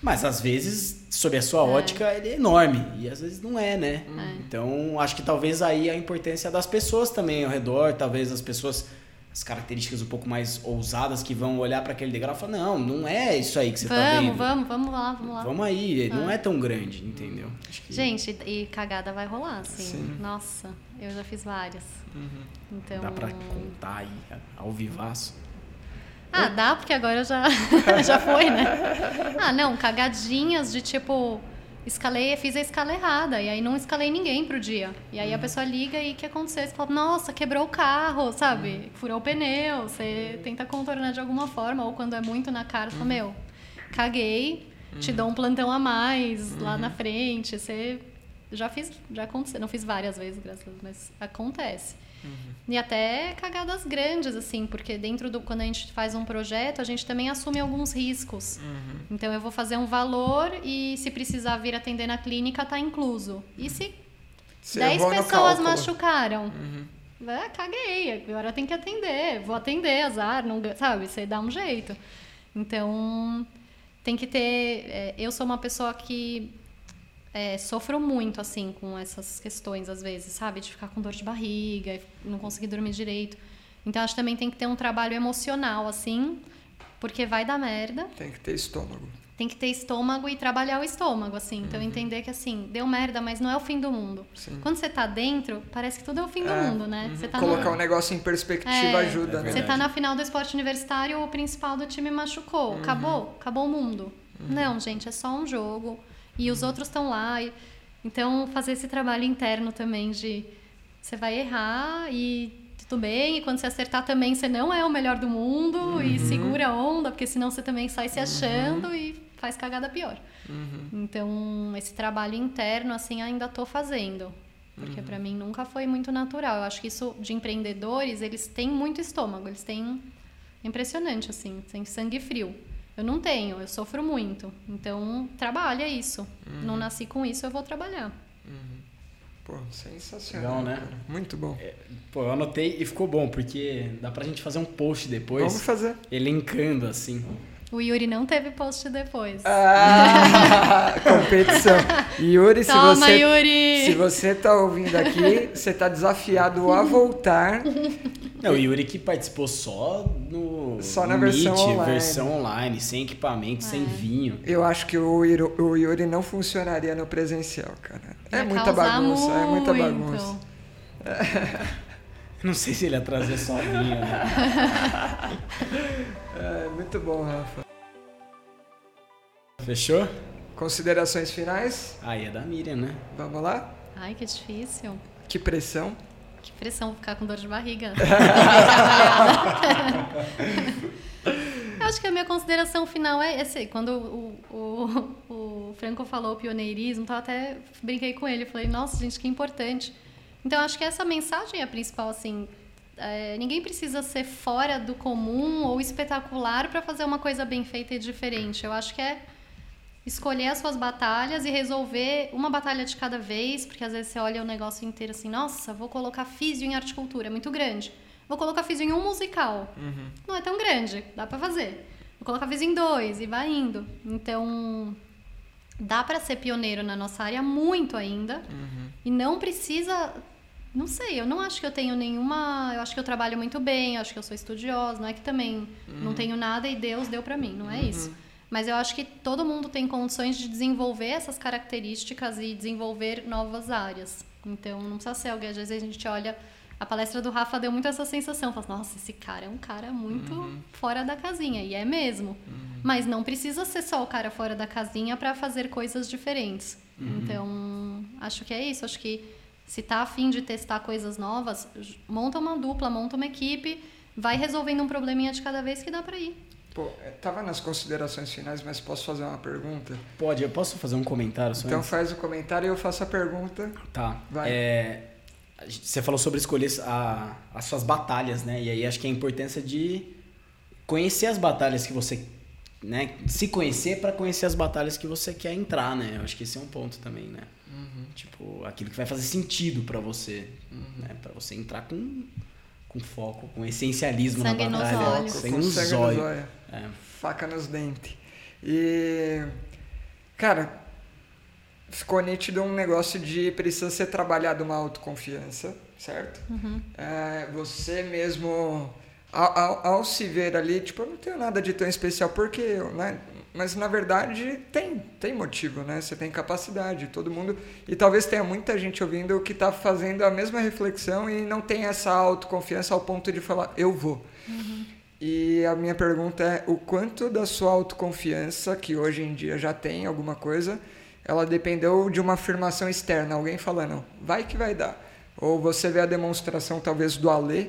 Mas às vezes, sob a É. sua ótica, ele é enorme. E às vezes não é, né? É. Então, acho que talvez aí a importância das pessoas também ao redor, talvez as pessoas, as características um pouco mais ousadas que vão olhar para aquele degrau e falar, não, não é isso aí que você tá Vamos, vendo. vamos, vamos lá, vamos lá. Vamos aí, não é tão grande, entendeu? Que Gente, e cagada vai rolar, assim. Sim. Nossa, eu já fiz várias. Então. dá pra contar aí, ao vivaço. Ah, dá, porque agora já, *laughs* já foi, né? Ah, não, cagadinhas de tipo. Escalei, fiz a escala errada, e aí não escalei ninguém pro dia. E aí a pessoa liga e o que aconteceu? Você fala, nossa, quebrou o carro, sabe? Furou o pneu. Você tenta contornar de alguma forma, ou quando é muito na cara, fala, meu, caguei, te dou um plantão a mais lá na frente. Você. Já fiz, já aconteceu. Não fiz várias vezes, graças a Deus, mas acontece. E até cagadas grandes, assim, porque dentro do. Quando a gente faz um projeto, a gente também assume alguns riscos. Então eu vou fazer um valor e se precisar vir atender na clínica, tá incluso. E se Você 10 errou no pessoas machucaram? Ah, caguei, agora tem que atender, vou atender, azar, não, sabe? Você dá um jeito. Então, tem que ter. é, eu sou uma pessoa que é, sofro muito, assim, com essas questões, às vezes, sabe? De ficar com dor de barriga, e não conseguir dormir direito. Então, acho que também tem que ter um trabalho emocional, assim, porque vai dar merda. Tem que ter estômago. Tem que ter estômago e trabalhar o estômago, assim. Então, entender que, assim, deu merda, mas não é o fim do mundo. Sim. Quando você tá dentro, parece que tudo é o fim do É, mundo, né? Você tá Colocar no... o negócio em perspectiva É, ajuda, é né? Você tá na final do esporte universitário, o principal do time machucou. Uhum. Acabou? Acabou o mundo. Não, gente, é só um jogo. E Uhum. os outros estão lá. e- Então, fazer esse trabalho interno também de você vai errar e tudo bem. E quando você acertar também, você não é o melhor do mundo. Uhum. E segura a onda, porque senão você também sai se achando e faz cagada pior. Uhum. Então, esse trabalho interno, assim, ainda tô fazendo. Porque pra mim nunca foi muito natural. Eu acho que isso de empreendedores, eles têm muito estômago, eles têm impressionante assim, tem sangue frio. Eu não tenho, eu sofro muito. Então, trabalha isso. Não nasci com isso, eu vou trabalhar. Pô, sensacional. Legal, né? cara. Muito bom. Pô, eu anotei e ficou bom, porque dá pra gente fazer um post depois, Vamos fazer. elencando, assim. O Yuri não teve post depois. Ah, *laughs* competição. Yuri, se Toma, você Yuri! se você tá ouvindo aqui, você tá desafiado a voltar. *laughs* Não, o Yuri que participou só no Só no na versão Meet, online. versão online, sem equipamento, sem É. vinho. Eu acho que o Yuri, o Yuri não funcionaria no presencial, cara. É Ia muita bagunça, é muita muito. bagunça. *laughs* Não sei se ele ia trazer só vinho, né? *laughs* É, muito bom, Rafa. Fechou? Considerações finais? Aí é da Miriam, né? Vamos lá? Ai, que difícil. Que pressão. Que pressão ficar com dor de barriga. *laughs* Eu acho que a minha consideração final é esse. Quando o, o, o Franco falou pioneirismo, eu até brinquei com ele. Falei, nossa, gente, que importante. Então, acho que essa mensagem é a principal, assim. é, ninguém precisa ser fora do comum ou espetacular para fazer uma coisa bem feita e diferente. Eu acho que é escolher as suas batalhas e resolver uma batalha de cada vez, porque às vezes você olha o negócio inteiro assim, nossa, vou colocar físio em horticultura, é muito grande. Vou colocar físio em um musical. Não é tão grande, dá pra fazer. Vou colocar físio em dois e vai indo. Então, dá pra ser pioneiro na nossa área muito ainda. E não precisa não sei, eu não acho que eu tenho nenhuma. Eu acho que eu trabalho muito bem, eu acho que eu sou estudiosa. Não é que também não tenho nada e Deus deu pra mim, não é isso. Mas eu acho que todo mundo tem condições de desenvolver essas características e desenvolver novas áreas. Então não precisa ser alguém. Às vezes a gente olha. A palestra do Rafa deu muito essa sensação. Fala, nossa, esse cara é um cara muito fora da casinha. E é mesmo. Mas não precisa ser só o cara fora da casinha para fazer coisas diferentes. Então, acho que é isso. Acho que se tá afim de testar coisas novas, monta uma dupla, monta uma equipe, vai resolvendo um probleminha de cada vez que dá para ir. Pô, é, tava nas considerações finais, mas posso fazer uma pergunta? Pode, eu posso fazer um comentário só Então antes? faz o comentário e eu faço a pergunta. Tá. Vai. É, você falou sobre escolher a- as suas batalhas, né? E aí acho que a importância de conhecer as batalhas que você. Né? Se conhecer para conhecer as batalhas que você quer entrar, né? Eu acho que esse é um ponto também, né? Tipo, aquilo que vai fazer sentido para você. Né? Para você entrar com, com foco, com essencialismo Sangue na nos batalha. olhos. Sangue Com nos sangue nos olhos. olhos. É. Faca nos dentes. E. Cara, ficou nítido um negócio de precisa ser trabalhado uma autoconfiança, certo? É, você mesmo, ao, ao, ao se ver ali, tipo, eu não tenho nada de tão especial, porque eu, né? Mas na verdade tem, tem motivo, né? Você tem capacidade, todo mundo. E talvez tenha muita gente ouvindo que está fazendo a mesma reflexão e não tem essa autoconfiança ao ponto de falar, eu vou. E a minha pergunta é: o quanto da sua autoconfiança, que hoje em dia já tem alguma coisa, ela dependeu de uma afirmação externa, alguém falando, vai que vai dar. Ou você vê a demonstração, talvez, do Alê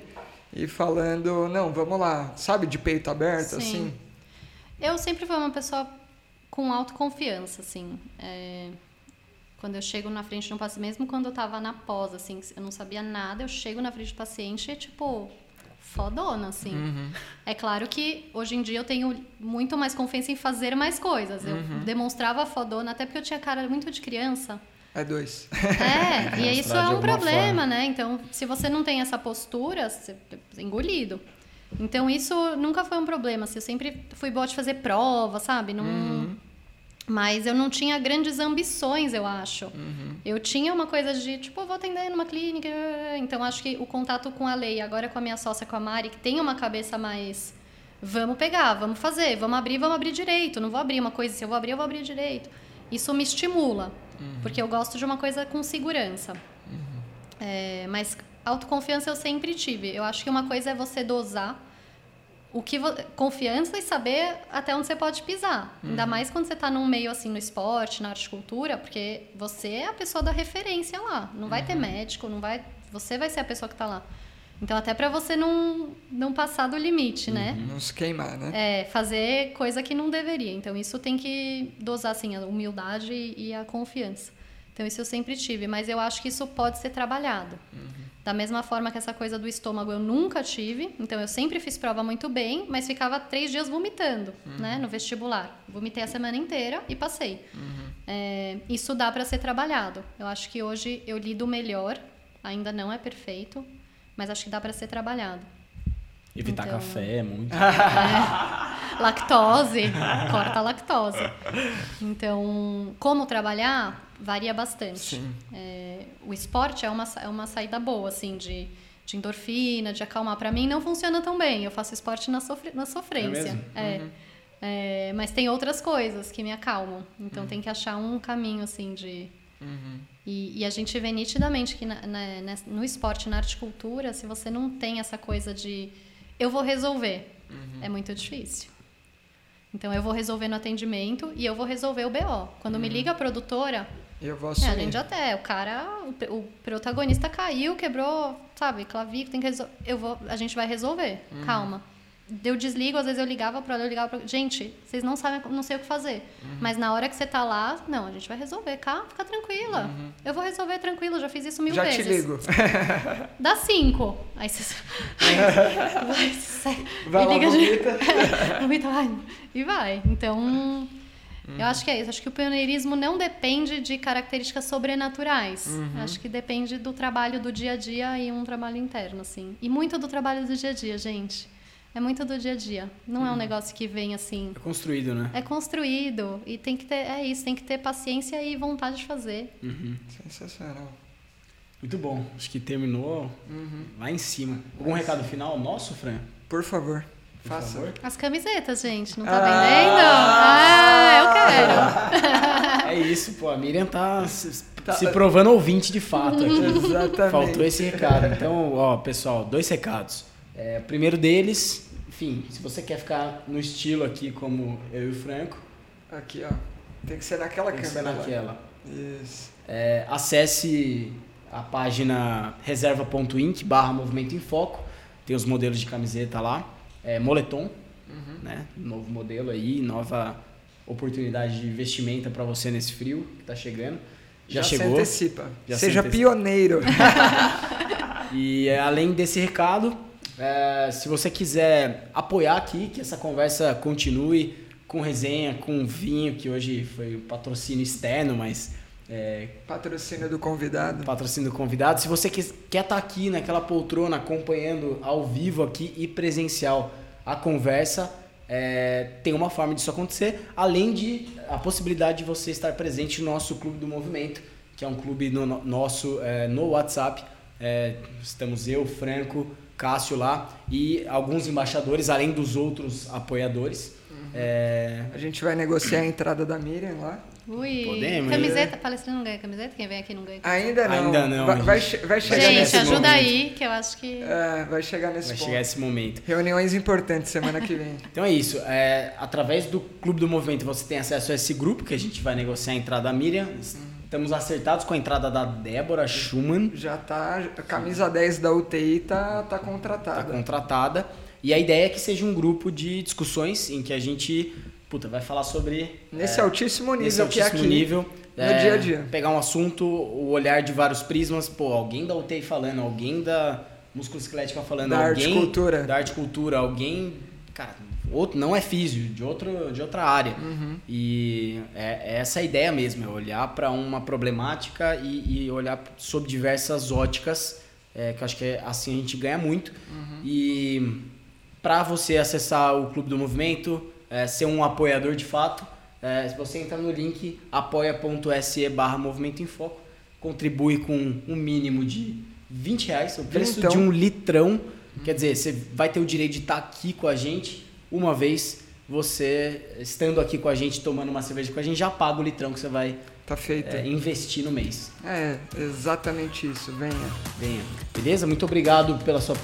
e falando, não, vamos lá, sabe, de peito aberto, Sim. assim? Eu sempre fui uma pessoa com autoconfiança, assim. É, Quando eu chego na frente de um paciente, mesmo quando eu tava na pós, assim, eu não sabia nada, eu chego na frente do paciente e, tipo, fodona, assim. Uhum. É claro que hoje em dia eu tenho muito mais confiança em fazer mais coisas. Eu Uhum. demonstrava fodona, até porque eu tinha cara muito de criança. É dois. É, *laughs* e isso é um problema, forma. né? Então, se você não tem essa postura, você é engolido. Então, isso nunca foi um problema. Assim, eu sempre fui boa de fazer prova, sabe? Não... Mas eu não tinha grandes ambições, eu acho. Eu tinha uma coisa de, tipo, eu vou atender numa clínica. Então, acho que o contato com a lei, agora com a minha sócia, com a Mari, que tem uma cabeça mais. Vamos pegar, vamos fazer, vamos abrir, vamos abrir direito. Não vou abrir uma coisa, se eu vou abrir, eu vou abrir direito. Isso me estimula, porque eu gosto de uma coisa com segurança. É, mas autoconfiança eu sempre tive. Eu acho que uma coisa é você dosar o que vo- confiança e saber até onde você pode pisar. Ainda mais quando você está num meio assim no esporte, na arte e cultura, porque você é a pessoa da referência lá. Não vai ter médico, não vai, você vai ser a pessoa que está lá. Então até para você não não passar do limite, né? Não se queimar, né? É, fazer coisa que não deveria. Então, isso tem que dosar, assim, a humildade e a confiança. Então, isso eu sempre tive. Mas eu acho que isso pode ser trabalhado. Da mesma forma que essa coisa do estômago eu nunca tive. Então, eu sempre fiz prova muito bem, mas ficava três dias vomitando, né? No vestibular. Vomitei a semana inteira e passei. É, isso dá para ser trabalhado. Eu acho que hoje eu lido melhor. Ainda não é perfeito, mas acho que dá para ser trabalhado. Evitar Então- café é muito. lactose, corta a lactose. Então, como trabalhar varia bastante. Sim. É, o esporte é uma, é uma saída boa, assim, de, de endorfina, de acalmar. Para mim, não funciona tão bem. Eu faço esporte na, sofre, na sofrência. mesmo? É. É, mas tem outras coisas que me acalmam. Então, tem que achar um caminho, assim, de... E, e a gente vê nitidamente que na- na- na- no esporte, na arte e cultura, se você não tem essa coisa de eu vou resolver, é muito difícil. Então eu vou resolver no atendimento e eu vou resolver o BO. Quando me liga a produtora, Eu vou é, a assumir. gente já até, o cara, o, o protagonista caiu, quebrou, sabe, clavícula, tem que resolver. Eu vou, a gente vai resolver. Calma. Eu desligo, às vezes eu ligava para ela, eu ligava pra... Gente, vocês não sabem, não sei o que fazer. Mas na hora que você tá lá, não, a gente vai resolver. Calma, fica tranquila. Eu vou resolver tranquilo, já fiz isso mil Já vezes. te ligo. *laughs* Dá cinco. Aí você. *laughs* vai, sai. Vai lá, liga de- vomita. *laughs* Vomita, ai, e vai. Então, eu acho que é isso. Acho que o pioneirismo não depende de características sobrenaturais. Acho que depende do trabalho do dia a dia e um trabalho interno, assim. E muito do trabalho do dia a dia, gente. É muito do dia a dia. Não é um negócio que vem assim. É construído, né? É construído. E tem que ter. É isso, tem que ter paciência e vontade de fazer. Sensacional. Muito bom. Acho que terminou Uhum. lá em cima. Algum recado final nosso, Fran? Por favor, Por faça. favor. As camisetas, gente, não tá Ah! vendendo? Ah, eu quero. É isso, pô. A Miriam tá se, Tá. se provando ouvinte de fato aqui. *laughs* Exatamente. Faltou esse recado. Então, ó, pessoal, dois recados. É, o primeiro deles, enfim, se você quer ficar no estilo aqui como eu e o Franco, Aqui, ó. Tem que ser naquela tem que ser câmera. naquela. Isso. É, acesse a página reserva.inc barra Movimento em Foco. Tem os modelos de camiseta lá. É, moletom, né? Novo modelo aí, nova oportunidade de investimento para você nesse frio que tá chegando. Já, se chegou. antecipa. Já se Seja antecipa. pioneiro. *laughs* E é, além desse recado, é, se você quiser apoiar aqui, que essa conversa continue com resenha, com vinho, que hoje foi o patrocínio externo, mas é, Patrocínio do convidado. patrocínio do convidado. Se você quer estar aqui naquela poltrona acompanhando ao vivo aqui e presencial a conversa, é, tem uma forma disso acontecer, além de a possibilidade de você estar presente no nosso Clube do Movimento, que é um clube no- no- nosso é, no WhatsApp. É, estamos eu, Franco, Cássio lá e alguns embaixadores, além dos outros apoiadores. É, A gente vai negociar a entrada da Miriam lá. Ui. Podemos, Camiseta, palestrante não ganha camiseta? Quem vem aqui não ganha camiseta. Ainda não. Ainda não, Vai, vai, vai chegar Gente, nesse ajuda momento. aí, que eu acho que. É, vai chegar nesse vai ponto. chegar esse momento. Reuniões importantes semana que vem. Então é isso. É, através do Clube do Movimento você tem acesso a esse grupo que a gente vai negociar a entrada da Miriam. Estamos acertados com a entrada da Débora Schumann, Já tá. A camisa 10 da UTI tá, tá contratada. contratada. E a ideia é que seja um grupo de discussões em que a gente puta, vai falar sobre. Nesse é, altíssimo nível nesse que é altíssimo aqui. nível. no é, dia a dia. Pegar um assunto, o olhar de vários prismas. Pô, alguém da UTI falando, alguém da musculoesquelética falando, Da alguém arte cultura. da arte cultura, alguém, cara, outro não é físio, de outro de outra área. Uhum. E é, é essa a ideia mesmo, é olhar para uma problemática e, e olhar sob diversas óticas, é, que acho que é, assim a gente ganha muito. Uhum. E para você acessar o Clube do Movimento, é, ser um apoiador de fato, É, se você entrar no link apoia.se barra Movimento em Foco, contribui com um mínimo de 20 reais, o preço Então. de um litrão. Quer dizer, você vai ter o direito de estar aqui com a gente uma vez. Você estando aqui com a gente, tomando uma cerveja com a gente, já paga o litrão que você vai Tá feito. é, investir no mês. É, exatamente isso. Venha. Venha. Beleza? Muito obrigado pela sua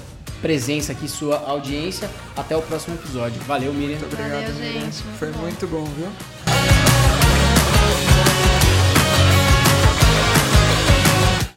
presença aqui, sua audiência. Até o próximo episódio. Valeu, Miriam. Muito obrigado, Valeu, Miriam. gente, muito Foi bom. muito bom, viu?